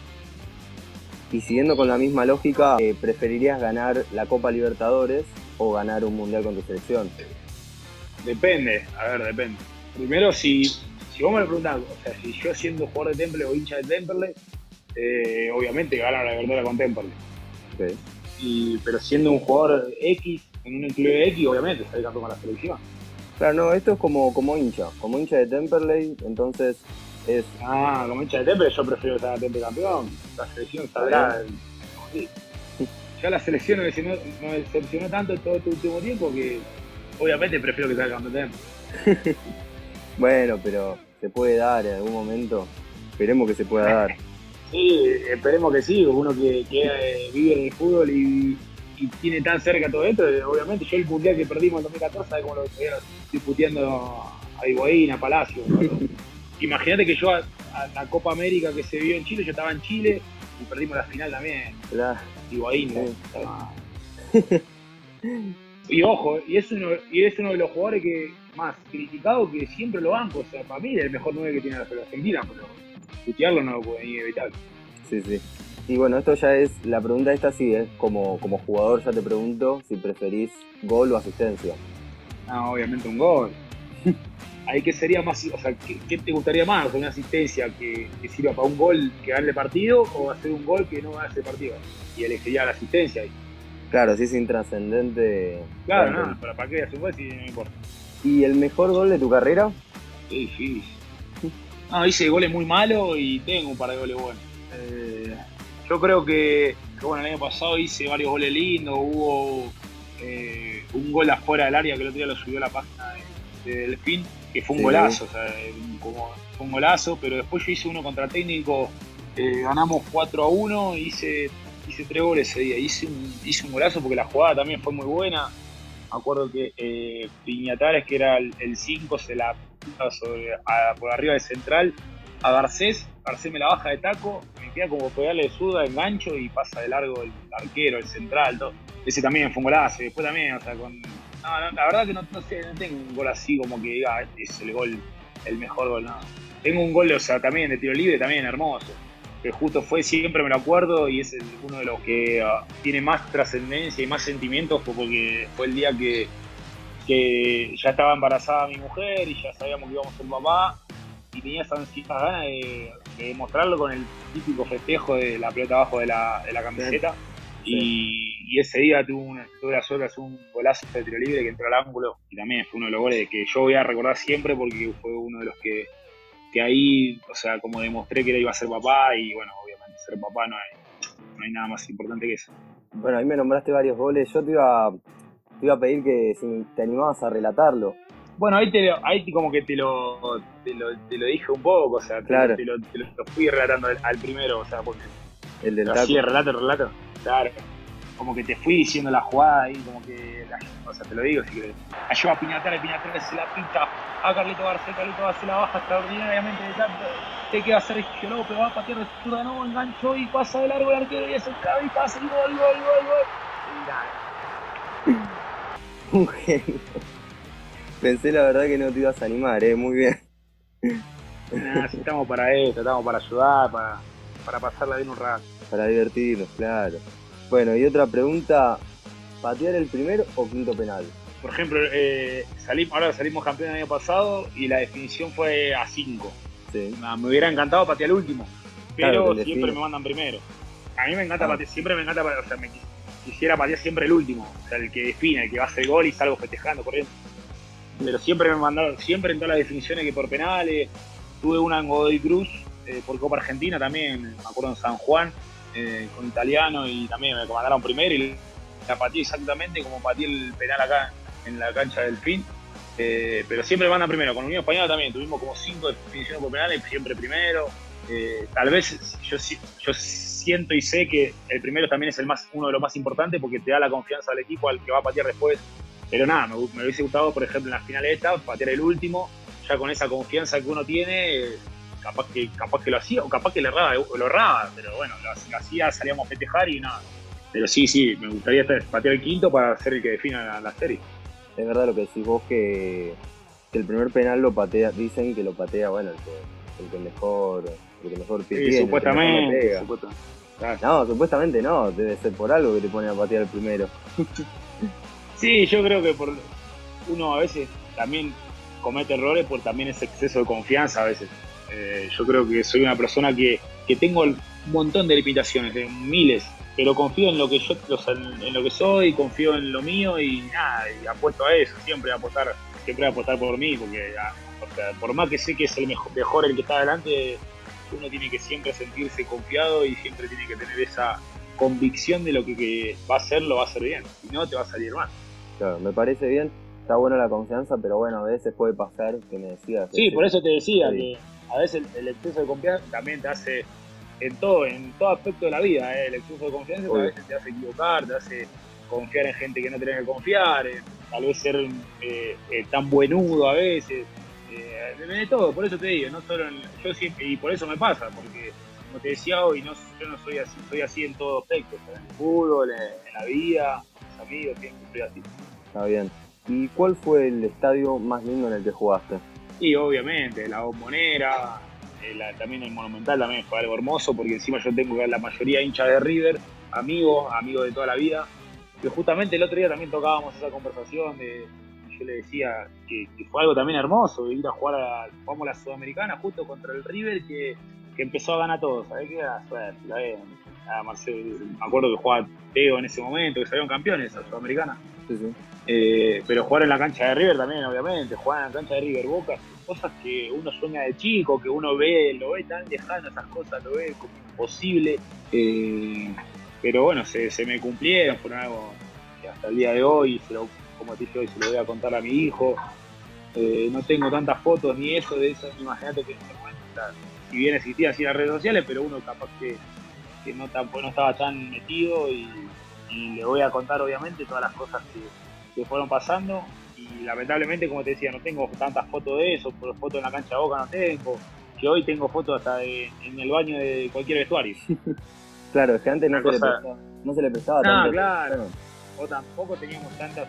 Y siguiendo con la misma lógica, eh, ¿preferirías ganar la Copa Libertadores o ganar un Mundial con tu selección? Depende, a ver, depende. Primero, si, si vos me lo preguntás, o sea, si yo siendo jugador de Temple o hincha de Temple, eh, obviamente ganar la Libertadores con Temple. Y, pero siendo un jugador X, en un club X, obviamente salir campeón con la selección. Claro, no, esto es como, como hincha, como hincha de Temperley, entonces es... Ah, como hincha de Temperley yo prefiero estar a Temperley campeón, la selección sabrá... Ya la selección me decepcionó tanto en todo este último tiempo que obviamente prefiero que salga campeón Temperley. [LAUGHS] bueno, pero se puede dar en algún momento, esperemos que se pueda dar. [LAUGHS] Sí, esperemos que sí, uno que, que eh, vive en el fútbol y y tiene tan cerca todo esto, obviamente yo el mundial que perdimos en 2014, ¿sabes cómo lo estuvieron discutiendo a Higuaín, a Palacio? Imagínate que yo a, la Copa América que se vio en Chile, yo estaba en Chile y perdimos la final también. Claro. Higuaín, [LAUGHS] Y ojo, y es, uno, y es uno de los jugadores que más criticado que siempre lo banco. O sea, para mí es el mejor 9 que tiene la Argentina, pero putearlo no lo puede ni evitar. Sí, sí. Y bueno, esto ya es, la pregunta esta sí es como, como jugador, ya te pregunto si preferís gol o asistencia. No, obviamente un gol. [LAUGHS] Ahí que sería más, o sea, ¿qué, te gustaría más? ¿Una asistencia que, sirva para un gol que gane partido o hacer un gol que no gane ese partido? Y elegiría la asistencia ahí. Claro, si es intrascendente. Claro, no, para, para qué hacer un gol si no importa. ¿Y el mejor gol de tu carrera? Qué [LAUGHS] difícil. No, hice goles muy malos y tengo un par de goles buenos. Eh, yo creo que, bueno, el año pasado hice varios goles lindos, hubo eh, un gol afuera del área que el otro día lo subió a la página de, Delfín, que fue un golazo, o sea, como, fue un golazo, pero después yo hice uno contra técnico, eh, ganamos 4 a 1, hice, hice tres goles ese día, hice un, hice un golazo porque la jugada también fue muy buena. Me acuerdo que eh, Piñatares, que era el 5, se la sobre, por arriba del central a Garcés, Garcés me la baja de taco, queda como pegarle suda, engancho y pasa de largo el arquero, el central, todo. Ese también fue un golazo, después también, o sea, con... la verdad que no, sé, no tengo un gol así como que diga, este es el gol, el mejor gol, no. Tengo un gol, o sea, también de tiro libre, también hermoso, que justo fue, siempre me lo acuerdo y es uno de los que ah, tiene más trascendencia y más sentimientos porque fue el día que que ya estaba embarazada mi mujer y ya sabíamos que íbamos a ser papá y tenía esas, ganas de, demostrarlo con el típico festejo de la pelota abajo de la, de la camiseta. Y, ese día tuve, tuve la suerte de hacer un golazo de tiro libre que entró al ángulo y también fue uno de los goles que yo voy a recordar siempre porque fue uno de los que, que ahí, o sea, como demostré que iba a ser papá y bueno, obviamente ser papá no hay, no hay nada más importante que eso. Bueno, ahí me nombraste varios goles, yo te iba te iba a pedir que si te animabas a relatarlo. Bueno, ahí, te, ahí como que te lo, te lo, te lo dije un poco, o sea, te, te, lo, te, lo, fui relatando al, primero, o sea, porque... El del taco. Así, relato, relato. Claro. Como que te fui diciendo la jugada ahí, como que... La, o sea, te lo digo, si querés. Ayuda a Piñatara, Piñatara se la pinta a Carlito García, Carlito García la baja extraordinariamente de tanto. ¿Qué queda hacer este López? Va a patear de zurda, no, enganchó y pasa de largo el arquero y hace el y pasa y gol, gol, gol, gol. Y nada. Un genio. Pensé la verdad que no te ibas a animar, eh, muy bien. estamos para esto, estamos para ayudar, para, para pasarla bien un rato. Para divertirnos, claro. Bueno, y otra pregunta, ¿patear el primero o quinto penal? Por ejemplo, eh, salimos, ahora salimos campeón el año pasado y la definición fue a 5. Sí. Me hubiera encantado patear el último, pero siempre me mandan primero. A mí me encanta ah. patear, siempre me encanta, o sea, me, quisiera patear siempre el último, o sea, el que define, el que va a hacer gol y salgo festejando, corriendo. Pero siempre me mandaron, siempre en todas las definiciones que por penales, tuve una en Godoy Cruz, eh, por Copa Argentina también, me acuerdo en San Juan, eh, con italiano y también me mandaron primero y la pateé exactamente como pateé el penal acá en la cancha del fin. Eh, pero siempre mandan primero, con Unión Española también, tuvimos como cinco definiciones por penales, siempre primero. tal vez yo, yo siento y sé que el primero también es el más, uno de los más importantes porque te da la confianza al equipo al que va a patear después. Pero nada, me, hubiese gustado, por ejemplo, en la final esta, patear el último, ya con esa confianza que uno tiene, capaz que, capaz que lo hacía o capaz que lo erraba, lo erraba pero bueno, lo, hacía, salíamos a festejar y nada. Pero sí, sí, me gustaría patear el quinto para ser el que defina la, serie. Es verdad lo que decís vos que, el primer penal lo patea, dicen que lo patea, bueno, el que, mejor, el que mejor pie sí, supuestamente, no, supuestamente no, debe ser por algo que te pone a patear el primero. [LAUGHS] sí, yo creo que por uno a veces también comete errores por también ese exceso de confianza a veces. Eh, yo creo que soy una persona que, que tengo un montón de limitaciones, de miles, pero confío en lo que yo en lo que soy, confío en lo mío y nada, apuesto a eso, siempre a apostar, siempre a apostar por mí, porque por más que sé que es el mejor, mejor el que está adelante, uno tiene que siempre sentirse confiado y siempre tiene que tener esa convicción de lo que, va a hacer, lo va a hacer bien. Si no, te va a salir mal. Claro, me parece bien. Está buena la confianza, pero bueno, a veces puede pasar que me decías. Sí, por eso te decía que a veces el, exceso de confianza también te hace en todo, en todo aspecto de la vida, ¿eh? el exceso de confianza a veces te hace equivocar, te hace confiar en gente que no tenés que confiar, eh, tal vez ser eh, tan buenudo a veces, de todo, por eso te digo, no solo yo siempre, y por eso me pasa, porque como te decía hoy, no, yo no soy así, soy así en todo aspecto, en el fútbol, en, la vida, en los amigos, siempre soy así. Está bien. ¿Y cuál fue el estadio más lindo en el que jugaste? Y obviamente, la bombonera, eh, también el Monumental también fue algo hermoso, porque encima yo tengo la mayoría hincha de River, amigos, amigos de toda la vida, que justamente el otro día también tocábamos esa conversación de yo le decía que, fue algo también hermoso, ir a jugar a, jugamos la Sudamericana justo contra el River que, empezó a ganar todo, ¿sabés qué? La suerte, la Marcelo, me acuerdo que jugaba Teo en ese momento, que salieron campeones a Sudamericana. Sí, sí. Eh, pero jugar en la cancha de River también, obviamente, jugar en la cancha de River Boca, cosas que uno sueña de chico, que uno ve, lo ve tan lejano, esas cosas, lo ve como imposible. Eh, pero bueno, se, me cumplieron, fueron algo que hasta el día de hoy, se lo, como te dije hoy, se lo voy a contar a mi hijo. Eh, no tengo tantas fotos ni eso de eso, imagínate que si bien existían así las redes sociales, pero uno capaz que, no, no estaba tan metido y, le voy a contar obviamente todas las cosas que, fueron pasando y lamentablemente como te decía no tengo tantas fotos de eso, fotos en la cancha de boca no tengo, que hoy tengo fotos hasta en el baño de cualquier vestuario. [LAUGHS] Claro, es que antes no, se, le prestaba, no se le prestaba tanto. claro. O tampoco teníamos tantas,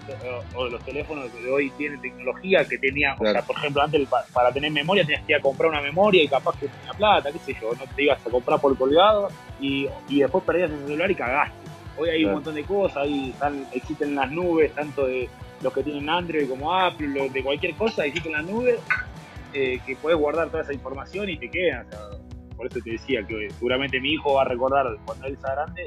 o, los teléfonos de hoy tienen tecnología que tenía, o sea, por ejemplo, antes para tener memoria tenías que ir a comprar una memoria y capaz que tenía plata, qué sé yo, no te ibas a comprar por colgado y, y después perdías el celular y cagaste. Hoy hay un montón de cosas, ahí están, existen las nubes, tanto de los que tienen Android como Apple, de cualquier cosa, existen las nubes eh, que puedes guardar toda esa información y te quedan. O sea, por eso te decía que seguramente mi hijo va a recordar cuando él sea grande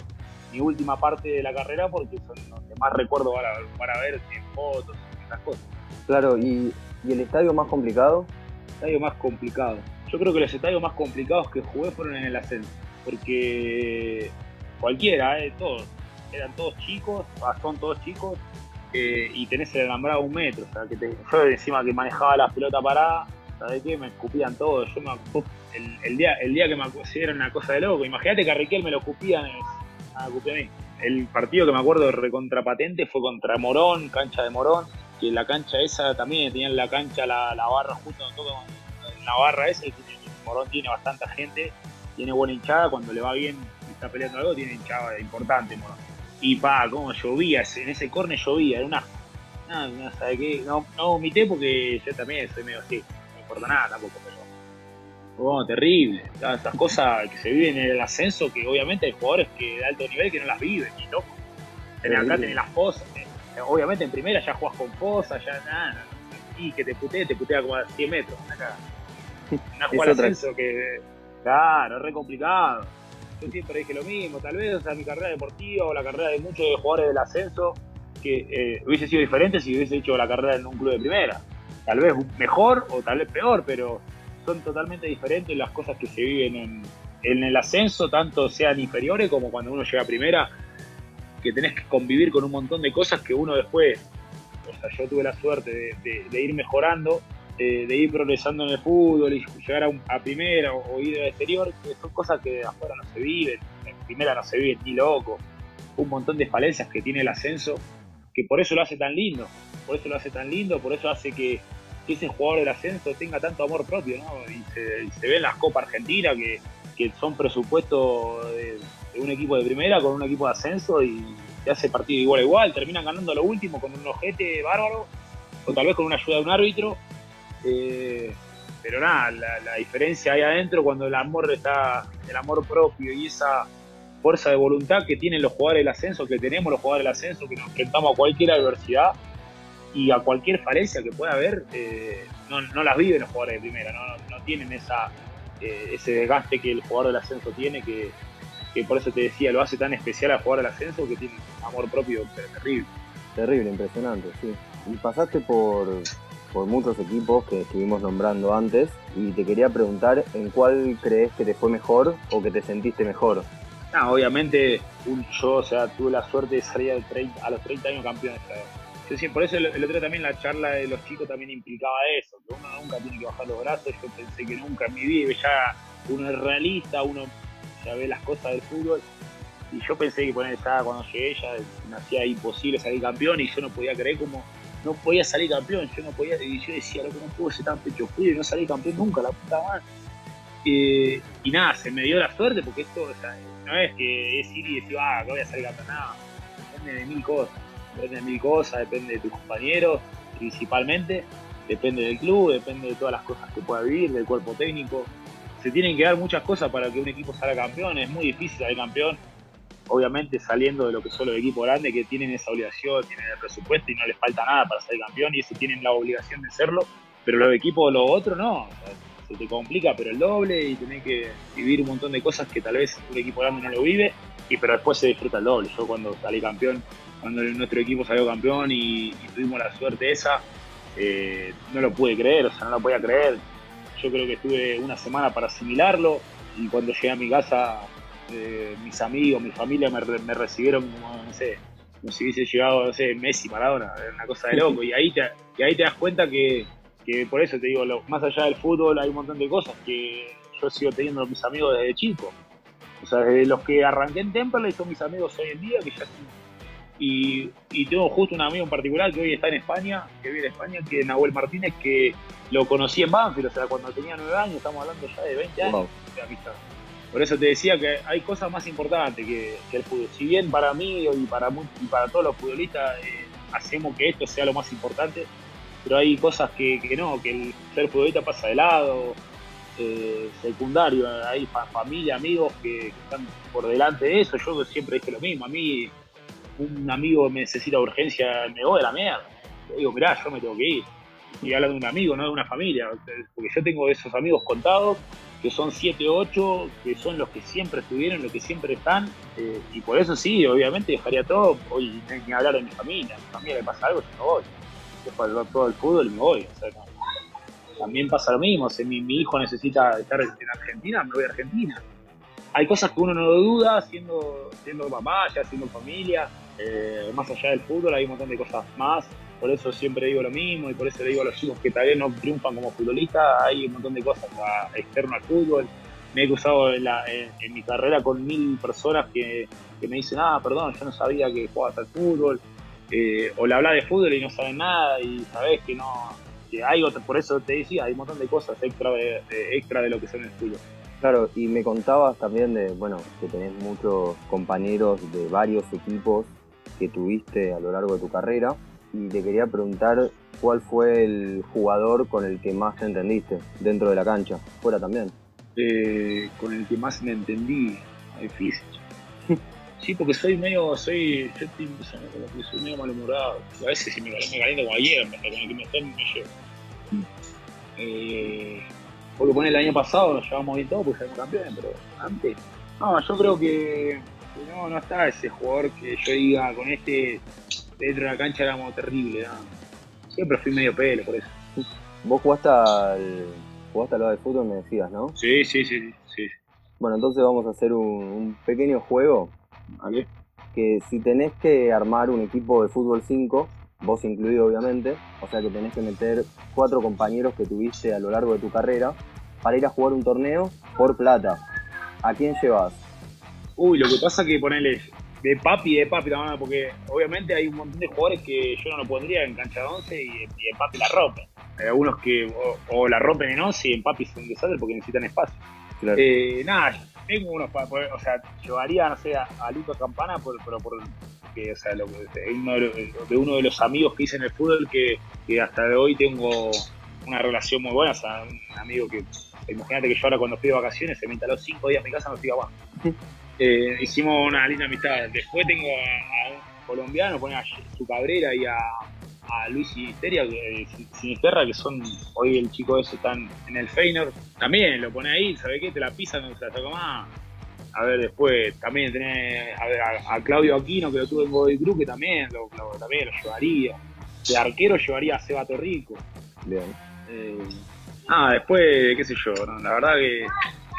mi última parte de la carrera porque son los que más recuerdo para, ver en fotos, esas cosas. Claro, ¿y, el estadio más complicado? El estadio más complicado. Yo creo que los estadios más complicados que jugué fueron en el ascenso, porque cualquiera, eh, todos, eran todos chicos, son todos chicos, eh, y tenés el alambrado a un metro, o sea, que te, yo encima que manejaba la pelota parada, ¿sabes qué? Me escupían todo, yo me, el, día, el día que me era una cosa de loco. Imagínate que a Riquel me lo escupían a, mí. El partido que me acuerdo de recontrapatente fue contra Morón, cancha de Morón, que la cancha esa también tenían la cancha, la, barra justo en la barra esa, Morón tiene bastante gente, tiene buena hinchada, cuando le va bien está peleando algo, tiene hinchada importante Morón. Y pa, cómo llovía, en ese corne llovía, era una. No, no, ¿sabe qué? No, no vomité porque yo también soy medio así, no me importa nada tampoco, pero Oh, terrible. Estas cosas que se viven en el ascenso, que obviamente hay jugadores que de alto nivel que no las viven, ni loco. acá tenés las fosas. Eh, obviamente en primera ya juegas con fosas, ya nada. Y que te putea, te putea como a 100 metros. Acá. Una jugada [LAUGHS] ascenso que. Claro, es re complicado. Yo siempre dije lo mismo. Tal vez sea, mi carrera deportiva o la carrera de muchos jugadores del ascenso que eh, hubiese sido diferente si hubiese hecho la carrera en un club de primera. Tal vez mejor o tal vez peor, pero son totalmente diferentes las cosas que se viven en, el ascenso, tanto sean inferiores como cuando uno llega a primera, que tenés que convivir con un montón de cosas que uno después, o sea, yo tuve la suerte de, ir mejorando, de, ir progresando en el fútbol y llegar a, primera o, ir al exterior, que son cosas que afuera no se viven, en primera no se viven ni loco, un montón de falencias que tiene el ascenso, que por eso lo hace tan lindo, por eso lo hace tan lindo, por eso hace que que ese jugador del ascenso tenga tanto amor propio, ¿no? Y se, ve en las Copas Argentinas que, son presupuestos de, un equipo de primera con un equipo de ascenso y te hace partido igual a igual, terminan ganando lo último con un ojete bárbaro o tal vez con una ayuda de un árbitro. Eh, pero nada, la, diferencia ahí adentro cuando el amor está, el amor propio y esa fuerza de voluntad que tienen los jugadores del ascenso, que tenemos los jugadores del ascenso, que nos enfrentamos a cualquier adversidad, y a cualquier falencia que pueda haber, eh, no, no, las viven los jugadores de primera, no, no tienen esa, eh, ese desgaste que el jugador del ascenso tiene, que, que, por eso te decía, lo hace tan especial al jugador del ascenso que tiene amor propio terrible. Terrible, impresionante, sí. Y pasaste por, por muchos equipos que estuvimos nombrando antes y te quería preguntar en cuál crees que te fue mejor o que te sentiste mejor. No, obviamente yo o sea, tuve la suerte de salir a los 30 años campeón por eso el, otro también la charla de los chicos también implicaba eso, que uno nunca tiene que bajar los brazos, yo pensé que nunca en mi vida, ya uno es realista, uno ya ve las cosas del fútbol, y yo pensé que poner estaba cuando llegué ya me hacía imposible salir campeón y yo no podía creer como no podía salir campeón, yo no podía, y yo decía, lo que no puedo ser tan pecho frío y no salir campeón nunca, la puta madre. Eh, y nada, se me dio la suerte porque esto, no es que es ir y decir, ah, que voy a salir campeón, nada, depende de mil cosas depende de mil cosas, depende de tus compañeros principalmente, depende del club, depende de todas las cosas que pueda vivir, del cuerpo técnico. Se tienen que dar muchas cosas para que un equipo salga campeón, es muy difícil salir campeón obviamente saliendo de lo que son los equipos grandes que tienen esa obligación, tienen el presupuesto y no les falta nada para ser campeón y eso tienen la obligación de serlo, pero los equipos, los otros no, se te complica pero el doble y tenés que vivir un montón de cosas que tal vez un equipo grande no lo vive, y pero después se disfruta el doble. Yo cuando salí campeón, cuando nuestro equipo salió campeón y, tuvimos la suerte esa, eh, no lo pude creer, o sea, no lo podía creer. Yo creo que estuve una semana para asimilarlo y cuando llegué a mi casa eh, mis amigos, mi familia me, recibieron como, no sé, como si hubiese llegado, no sé, Messi, Maradona, una cosa de [LAUGHS] loco. Y ahí te, y ahí te das cuenta que, por eso te digo, más allá del fútbol hay un montón de cosas que yo sigo teniendo mis amigos desde chico. O sea, desde los que arranqué en Temperley son mis amigos hoy en día, que ya y, y, tengo justo un amigo en particular que hoy está en España, que vive en España, que es Nahuel Martínez, que lo conocí en Banfield, o sea, cuando tenía nueve años, estamos hablando ya de 20 años de amistad. Por eso te decía que hay cosas más importantes que, el fútbol. Si bien para mí y para, para todos los futbolistas eh, hacemos que esto sea lo más importante, pero hay cosas que, no, que el ser futbolista pasa de lado, eh, secundario, hay familia, amigos que, están por delante de eso. Yo siempre dije lo mismo, a mí un amigo me necesita urgencia, me voy de la mierda. Le digo, mirá, yo me tengo que ir. Y habla de un amigo, no de una familia, porque yo tengo esos amigos contados que son 7, 8, que son los que siempre estuvieron, los que siempre están, eh, y por eso sí, obviamente dejaría todo, hoy ni hablar de mi familia, mi familia le pasa algo, yo no voy, dejo todo el fútbol y me voy, también pasa lo mismo, si mi, hijo necesita estar en Argentina, me voy a Argentina. Hay cosas que uno no duda, siendo, siendo mamá, ya siendo familia, eh, más allá del fútbol hay un montón de cosas más por eso siempre digo lo mismo y por eso le digo a los chicos que tal vez no triunfan como futbolistas, hay un montón de cosas externas al fútbol. Me he cruzado en, mi carrera con mil personas que, me dicen, ah, perdón, yo no sabía que jugabas al fútbol, eh, o le hablas de fútbol y no saben nada y sabes que no, que hay otro, por eso te decía, hay un montón de cosas extra de, extra de lo que son el fútbol. Claro, y me contabas también de, bueno, que tenés muchos compañeros de varios equipos que tuviste a lo largo de tu carrera y te quería preguntar cuál fue el jugador con el que más te entendiste dentro de la cancha, fuera también. Eh, con el que más me entendí, difícil. [LAUGHS] Sí, porque soy medio, soy, yo soy medio malhumorado. A veces si me, me caliento como ayer, con el que me estoy me llevo. Eh, porque pone el año pasado nos llevamos bien todo, pues salimos campeones, pero antes. No, yo creo que, que, no, no está ese jugador que yo diga con este dentro de la cancha éramos terribles. Siempre fui medio pelo por eso. Vos jugaste al, jugaste al lado de fútbol, me decías, ¿no? Sí, sí, sí, sí. Bueno, entonces vamos a hacer un, pequeño juego. ¿Vale? Que si tenés que armar un equipo de fútbol 5, vos incluido obviamente, o sea que tenés que meter cuatro compañeros que tuviste a lo largo de tu carrera para ir a jugar un torneo por plata. ¿A quién llevas? Uy, lo que pasa es que ponele, de papi de papi también, porque obviamente hay un montón de jugadores que yo no lo pondría en cancha de 11 y, en papi la rompen. Hay algunos que o, la rompen en 11 y en papi son un desastre porque necesitan espacio. Eh, nada, tengo unos o sea, llevaría, no sé, a, Lucas Campana por, por, que, o sea, lo, de, uno de, uno de los amigos que hice en el fútbol que, que hasta de hoy tengo una relación muy buena, o sea, un amigo que, imagínate que yo ahora cuando fui de vacaciones se me instaló cinco días en mi casa no estoy abajo. Eh, hicimos una linda amistad. Después tengo a, un colombiano, pone a su Cabrera y a, Luis Sinisteria, que, Sinisterra, que son hoy el chico ese están en el Feyenoord. También lo pone ahí, ¿sabe qué? Te la pisan, no se la toca más. A ver, después también tenés a, Claudio Aquino, que lo tuve en Godoy Cruz, que también lo, también lo llevaría. De arquero llevaría a Seba Torrico. Bien. Eh, ah, después, qué sé yo, la verdad que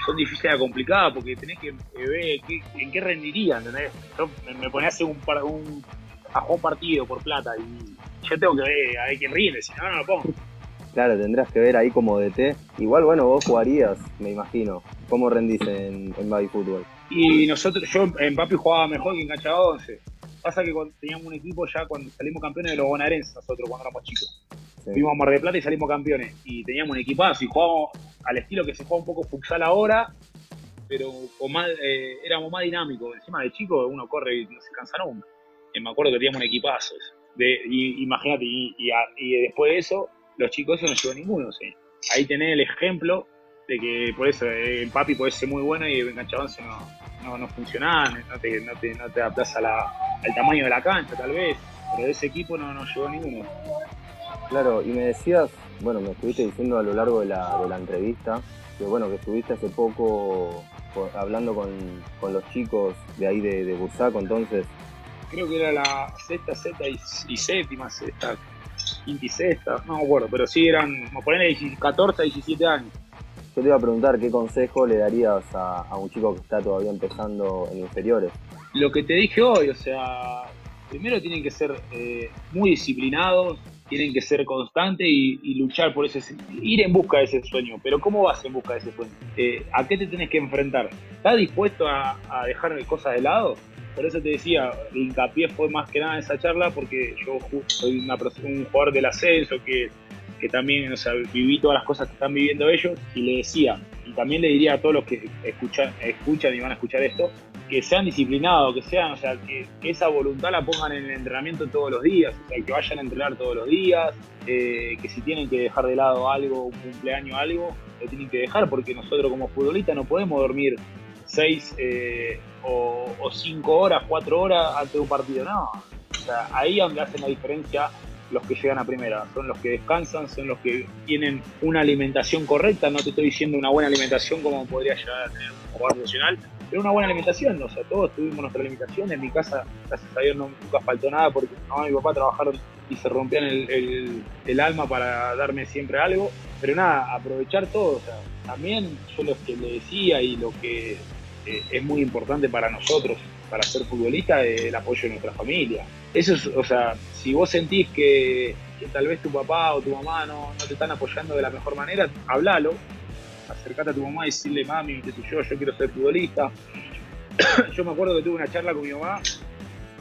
son difíciles a complicadas porque tenés que ver en qué rendirían, ¿entendés? Yo me, ponía a hacer un, un, a jugar partido por plata y yo tengo que ver a ver quién rinde, si no, no lo pongo. Claro, tendrás que ver ahí como DT. Igual, bueno, vos jugarías, me imagino. ¿Cómo rendís en, en Baby Fútbol? Y nosotros, yo en Papi jugaba mejor que en Cancha 11. Pasa que cuando teníamos un equipo ya cuando salimos campeones de los bonaerenses nosotros cuando éramos chicos. Fuimos a Mar de Plata y salimos campeones. Y teníamos un equipazo y jugábamos al estilo que se juega un poco futsal ahora, pero con más, eh, éramos más dinámicos. Encima de chico uno corre y no se cansa nunca. Y me acuerdo que teníamos un equipazo. De, imagínate, y, después de eso, los chicos eso no llegó ninguno. Ahí tenés el ejemplo de que por eso el papi puede ser muy bueno y el enganchabonce no, no, no funciona, no te, no te, no te adaptas al tamaño de la cancha tal vez, pero de ese equipo no, no llegó ninguno. Claro, y me decías, bueno, me estuviste diciendo a lo largo de la, de la entrevista, que bueno, que estuviste hace poco hablando con, los chicos de ahí de, de Bursaco, entonces... Creo que era la sexta, sexta y, séptima, sexta, quinta y sexta, no me acuerdo, pero sí eran, como ponerle 14 17 años. Yo te iba a preguntar qué consejo le darías a, un chico que está todavía empezando en inferiores. Lo que te dije hoy, o sea, primero tienen que ser eh, muy disciplinados, tienen que ser constantes y, luchar por ese, ir en busca de ese sueño. Pero ¿cómo vas en busca de ese sueño? Eh, ¿A qué te tenés que enfrentar? ¿Estás dispuesto a, dejar cosas de lado? Por eso te decía, el hincapié fue más que nada en esa charla porque yo soy un jugador del ascenso que, que también o sea, viví todas las cosas que están viviendo ellos y le decía, y también le diría a todos los que escuchan, escuchan y van a escuchar esto, que sean disciplinados, que sean, o sea, que, esa voluntad la pongan en el entrenamiento todos los días, o sea, que vayan a entrenar todos los días, eh, que si tienen que dejar de lado algo, un cumpleaños, algo, lo tienen que dejar, porque nosotros como futbolistas no podemos dormir seis eh, o, cinco horas, cuatro horas antes de un partido, no. O sea, ahí es donde hacen la diferencia los que llegan a primera, son los que descansan, son los que tienen una alimentación correcta, no te estoy diciendo una buena alimentación como podría llegar a tener un jugador profesional, pero una buena alimentación, o sea, todos tuvimos nuestra alimentación, en mi casa, gracias a Dios, nunca faltó nada porque mi mamá y mi papá trabajaron y se rompían el, alma para darme siempre algo, pero nada, aprovechar todo, o sea, también yo lo que le decía y lo que eh, es muy importante para nosotros, para ser futbolista, el apoyo de nuestra familia. Eso es, o sea, si vos sentís que, tal vez tu papá o tu mamá no, te están apoyando de la mejor manera, hablalo, acercate a tu mamá y decirle, mami, yo, yo quiero ser futbolista. [COUGHS] yo me acuerdo que tuve una charla con mi mamá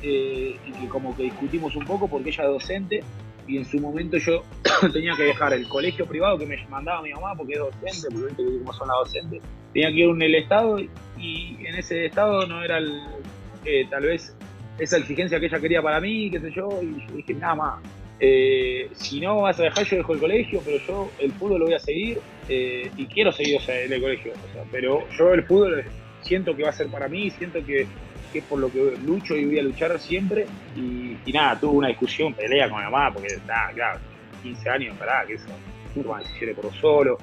eh, y que como que discutimos un poco porque ella es docente y en su momento yo [COUGHS] tenía que dejar el colegio privado que me mandaba mi mamá porque es docente, porque viste son las docentes, tenía que ir en el estado y en ese estado no era el, eh, tal vez esa exigencia que ella quería para mí, qué sé yo, y yo dije, nada más, eh, si no vas a dejar, yo dejo el colegio, pero yo el fútbol lo voy a seguir eh, y quiero seguir en el colegio. pero yo el fútbol siento que va a ser para mí, siento que, es por lo que lucho y voy a luchar siempre. Y, nada, tuve una discusión, pelea con mi mamá, porque está, claro, 15 años, pará, que eso, si por solo.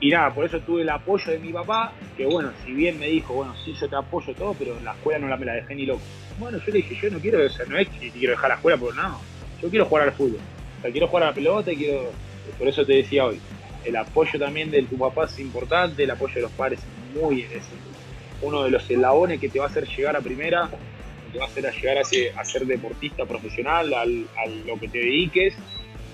Y nada, por eso tuve el apoyo de mi papá, que bueno, si bien me dijo, bueno, sí, yo te apoyo todo, pero en la escuela no la, me la dejé ni loco. Bueno, yo le dije, yo no quiero, o no es que quiero dejar la escuela, porque no, yo quiero jugar al fútbol. O sea, quiero jugar a la pelota y quiero. Por eso te decía hoy. El apoyo también de tu papá es importante, el apoyo de los padres es muy es uno de los eslabones que te va a hacer llegar a primera, te va a hacer llegar a, ser deportista profesional, a lo que te dediques,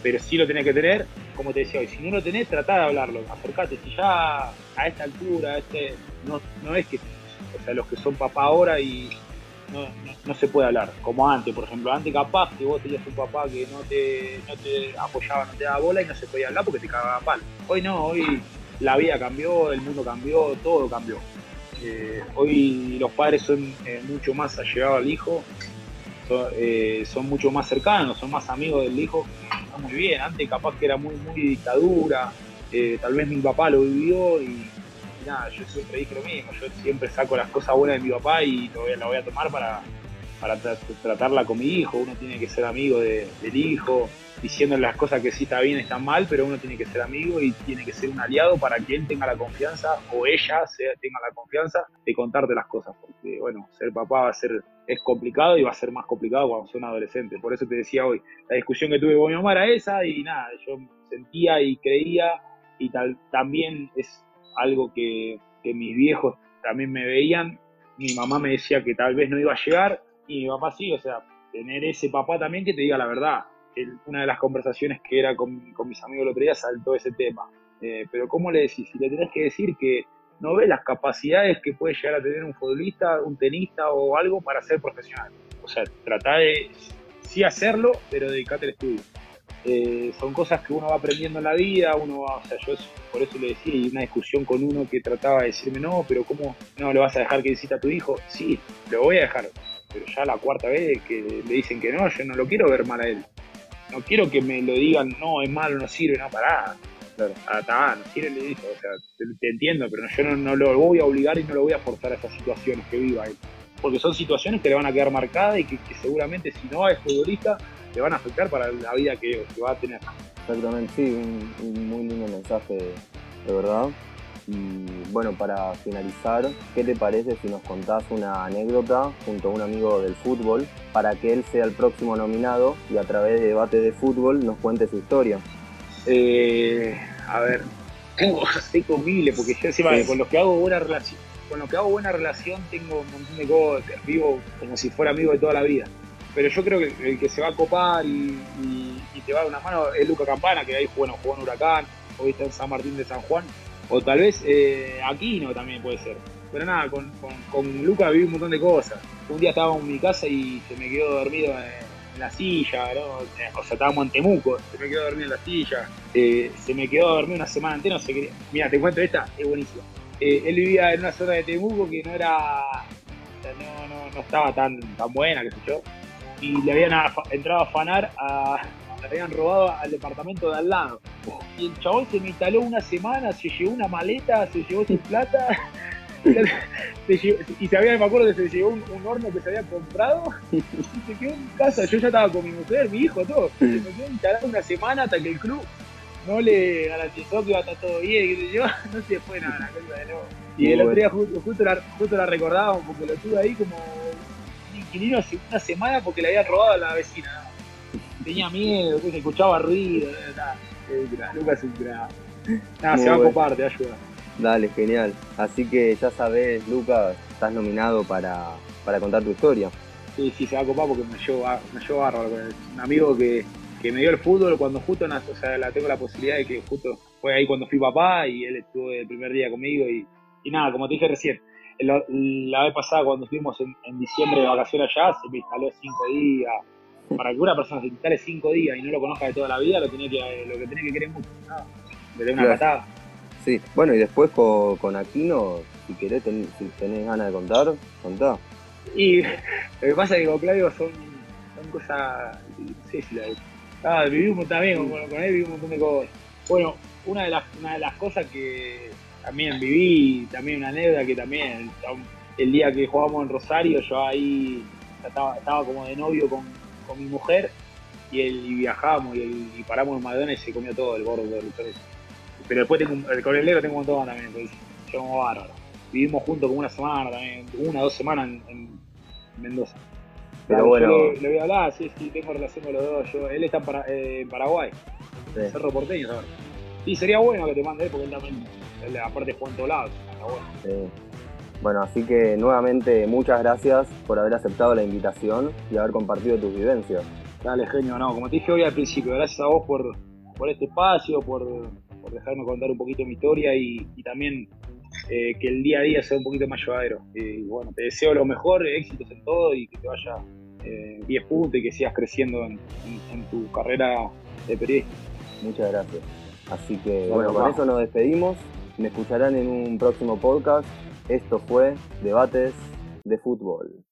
pero sí lo tenés que tener, como te decía hoy, si no lo tenés, tratá de hablarlo, acercate, si ya a esta altura, este, no, no es que, o sea, los que son papá ahora y no, no, se puede hablar. Como antes, por ejemplo, antes capaz que vos tenías un papá que no te, no te apoyaba, no te daba bola y no se podía hablar porque te cagaba pal. Hoy no, hoy la vida cambió, el mundo cambió, todo cambió. Eh, hoy los padres son eh, mucho más allegados al hijo, eh, son, mucho más cercanos, son más amigos del hijo. Está muy bien, antes capaz que era muy, muy dictadura, tal vez mi papá lo vivió y nada, yo siempre dije lo mismo, yo siempre saco las cosas buenas de mi papá y lo voy, la voy a tomar para tratarla con mi hijo, uno tiene que ser amigo del hijo, diciéndole las cosas que sí está bien, están mal, pero uno tiene que ser amigo y tiene que ser un aliado para que él tenga la confianza o ella sea, tenga la confianza de contarte las cosas, porque bueno, ser papá va a ser, es complicado y va a ser más complicado cuando son adolescentes, por eso te decía hoy, la discusión que tuve con mi mamá era esa y nada, yo sentía y creía y tal, también es algo que, mis viejos también me veían. Mi mamá me decía que tal vez no iba a llegar y mi papá sí, o sea, tener ese papá también que te diga la verdad. Una de las conversaciones que era con, mis amigos el otro día saltó ese tema. Eh, pero ¿cómo le decís? Si le tenés que decir que no ves las capacidades que puede llegar a tener un futbolista, un tenista o algo para ser profesional. O sea, trata de sí hacerlo, pero dedicate al estudio. Eh, son cosas que uno va aprendiendo en la vida, uno va, o sea, yo por eso le decía, y una discusión con uno que trataba de decirme, no, pero ¿cómo no le vas a dejar que visita a tu hijo? Sí, lo voy a dejar, pero ya la cuarta vez que le dicen que no, yo no lo quiero ver mal a él. No quiero que me lo digan, no, es malo, no sirve, no, pará. Ah, no tiene le dijo, o sea, te, entiendo, pero yo no, lo voy a obligar y no lo voy a forzar a esas situaciones que viva él. Porque son situaciones que le van a quedar marcadas y que, seguramente si no es futbolista le van a afectar para la vida que, va a tener. Exactamente, sí, un, muy lindo mensaje, de verdad. Y bueno, para finalizar, ¿qué te parece si nos contás una anécdota junto a un amigo del fútbol para que él sea el próximo nominado y a través de debate de fútbol nos cuente su historia? Eh, a ver, tengo, [LAUGHS] tengo miles, porque yo encima con los que hago buena relación, con lo que hago buena relación tengo un montón de cosas, vivo como si fuera amigo de toda la vida. Pero yo creo que el que se va a copar y, te va a dar una mano es Luca Campana, que ahí bueno, jugó en Huracán, hoy está en San Martín de San Juan, o tal vez eh, Aquino también puede ser. Pero nada, con, con, Luca viví un montón de cosas. Un día estábamos en mi casa y se me quedó dormido en, la silla, ¿no? o sea, estábamos en Temuco, se me quedó dormido en la silla, eh, se me quedó dormido una semana entera, no sé Mira, te cuento esta, es buenísima. Eh, él vivía en una zona de Temuco que no era, no, no, no, estaba tan, tan buena, qué sé yo, y le habían entrado a afanar a, le habían robado al departamento de al lado. Y el chabón se me instaló una semana, se llevó una maleta, se llevó sin plata [LAUGHS] y se había, me acuerdo que se llevó un, horno que se había comprado y se quedó en casa. Yo ya estaba con mi mujer, mi hijo, todo. Se me quedó instalado una semana hasta que el club no le garantizó que iba a estar todo bien. Y yo, [LAUGHS] no se fue nada, la cosa de nuevo. Y el otro día justo, justo, la, justo la recordábamos porque lo tuve ahí como un inquilino hace una semana porque le había robado a la vecina. Tenía miedo, que se escuchaba ruido. Nada, Lucas es un Nada, se va a copar, te ayuda. Dale, genial. Así que ya sabes, Lucas, estás nominado para, contar tu historia. Sí, sí, se va a copar porque me llevo, me llevo bárbaro. Un amigo que, me dio el fútbol cuando justo, o sea, la tengo la posibilidad de que justo fue ahí cuando fui papá y él estuvo el primer día conmigo y, nada, como te dije recién, la, vez pasada cuando estuvimos en, diciembre de vacaciones allá, se me instaló cinco días. Para que una persona se instale cinco días y no lo conozca de toda la vida, lo, tiene que, lo que tiene que querer mucho. Nada, le dé una patada. Sí, bueno, y después con, Aquino, si querés, si tenés ganas de contar, contá. Y lo que pasa es que con Claudio son, son cosas. Sí, sí, la ah, vivimos también, con, con él vivimos un montón de cosas. Bueno, una de las, una de las cosas que también viví, también una anécdota que también, el día que jugábamos en Rosario, yo ahí estaba, estaba como de novio con, con mi mujer y, él, y viajamos y, y paramos en Madonna y se comió todo el gordo de Lucas. Pero después tengo, con el negro tengo un montón también, pues, somos bárbaros. Vivimos juntos como una semana también, una o dos semanas en, Mendoza. Pero bueno. le, voy a hablar, sí, sí, tengo relación con los dos. Yo, él está en, eh, Paraguay, Cerro Porteño, ¿sabes? Sí, sería bueno que te mande porque él también, él, aparte juega en todos lados, bueno. Bueno, así que nuevamente muchas gracias por haber aceptado la invitación y haber compartido tus vivencias. Dale, genio, no, como te dije hoy al principio, gracias a vos por, por este espacio, por, por dejarme contar un poquito mi historia y, también eh, que el día a día sea un poquito más llevadero. Y bueno, te deseo lo mejor, éxitos en todo y que te vaya 10 eh, puntos y que sigas creciendo en, tu carrera de periodista. Muchas gracias. Así que bueno, con eso nos despedimos. Me escucharán en un próximo podcast. Esto fue Debates de Fútbol.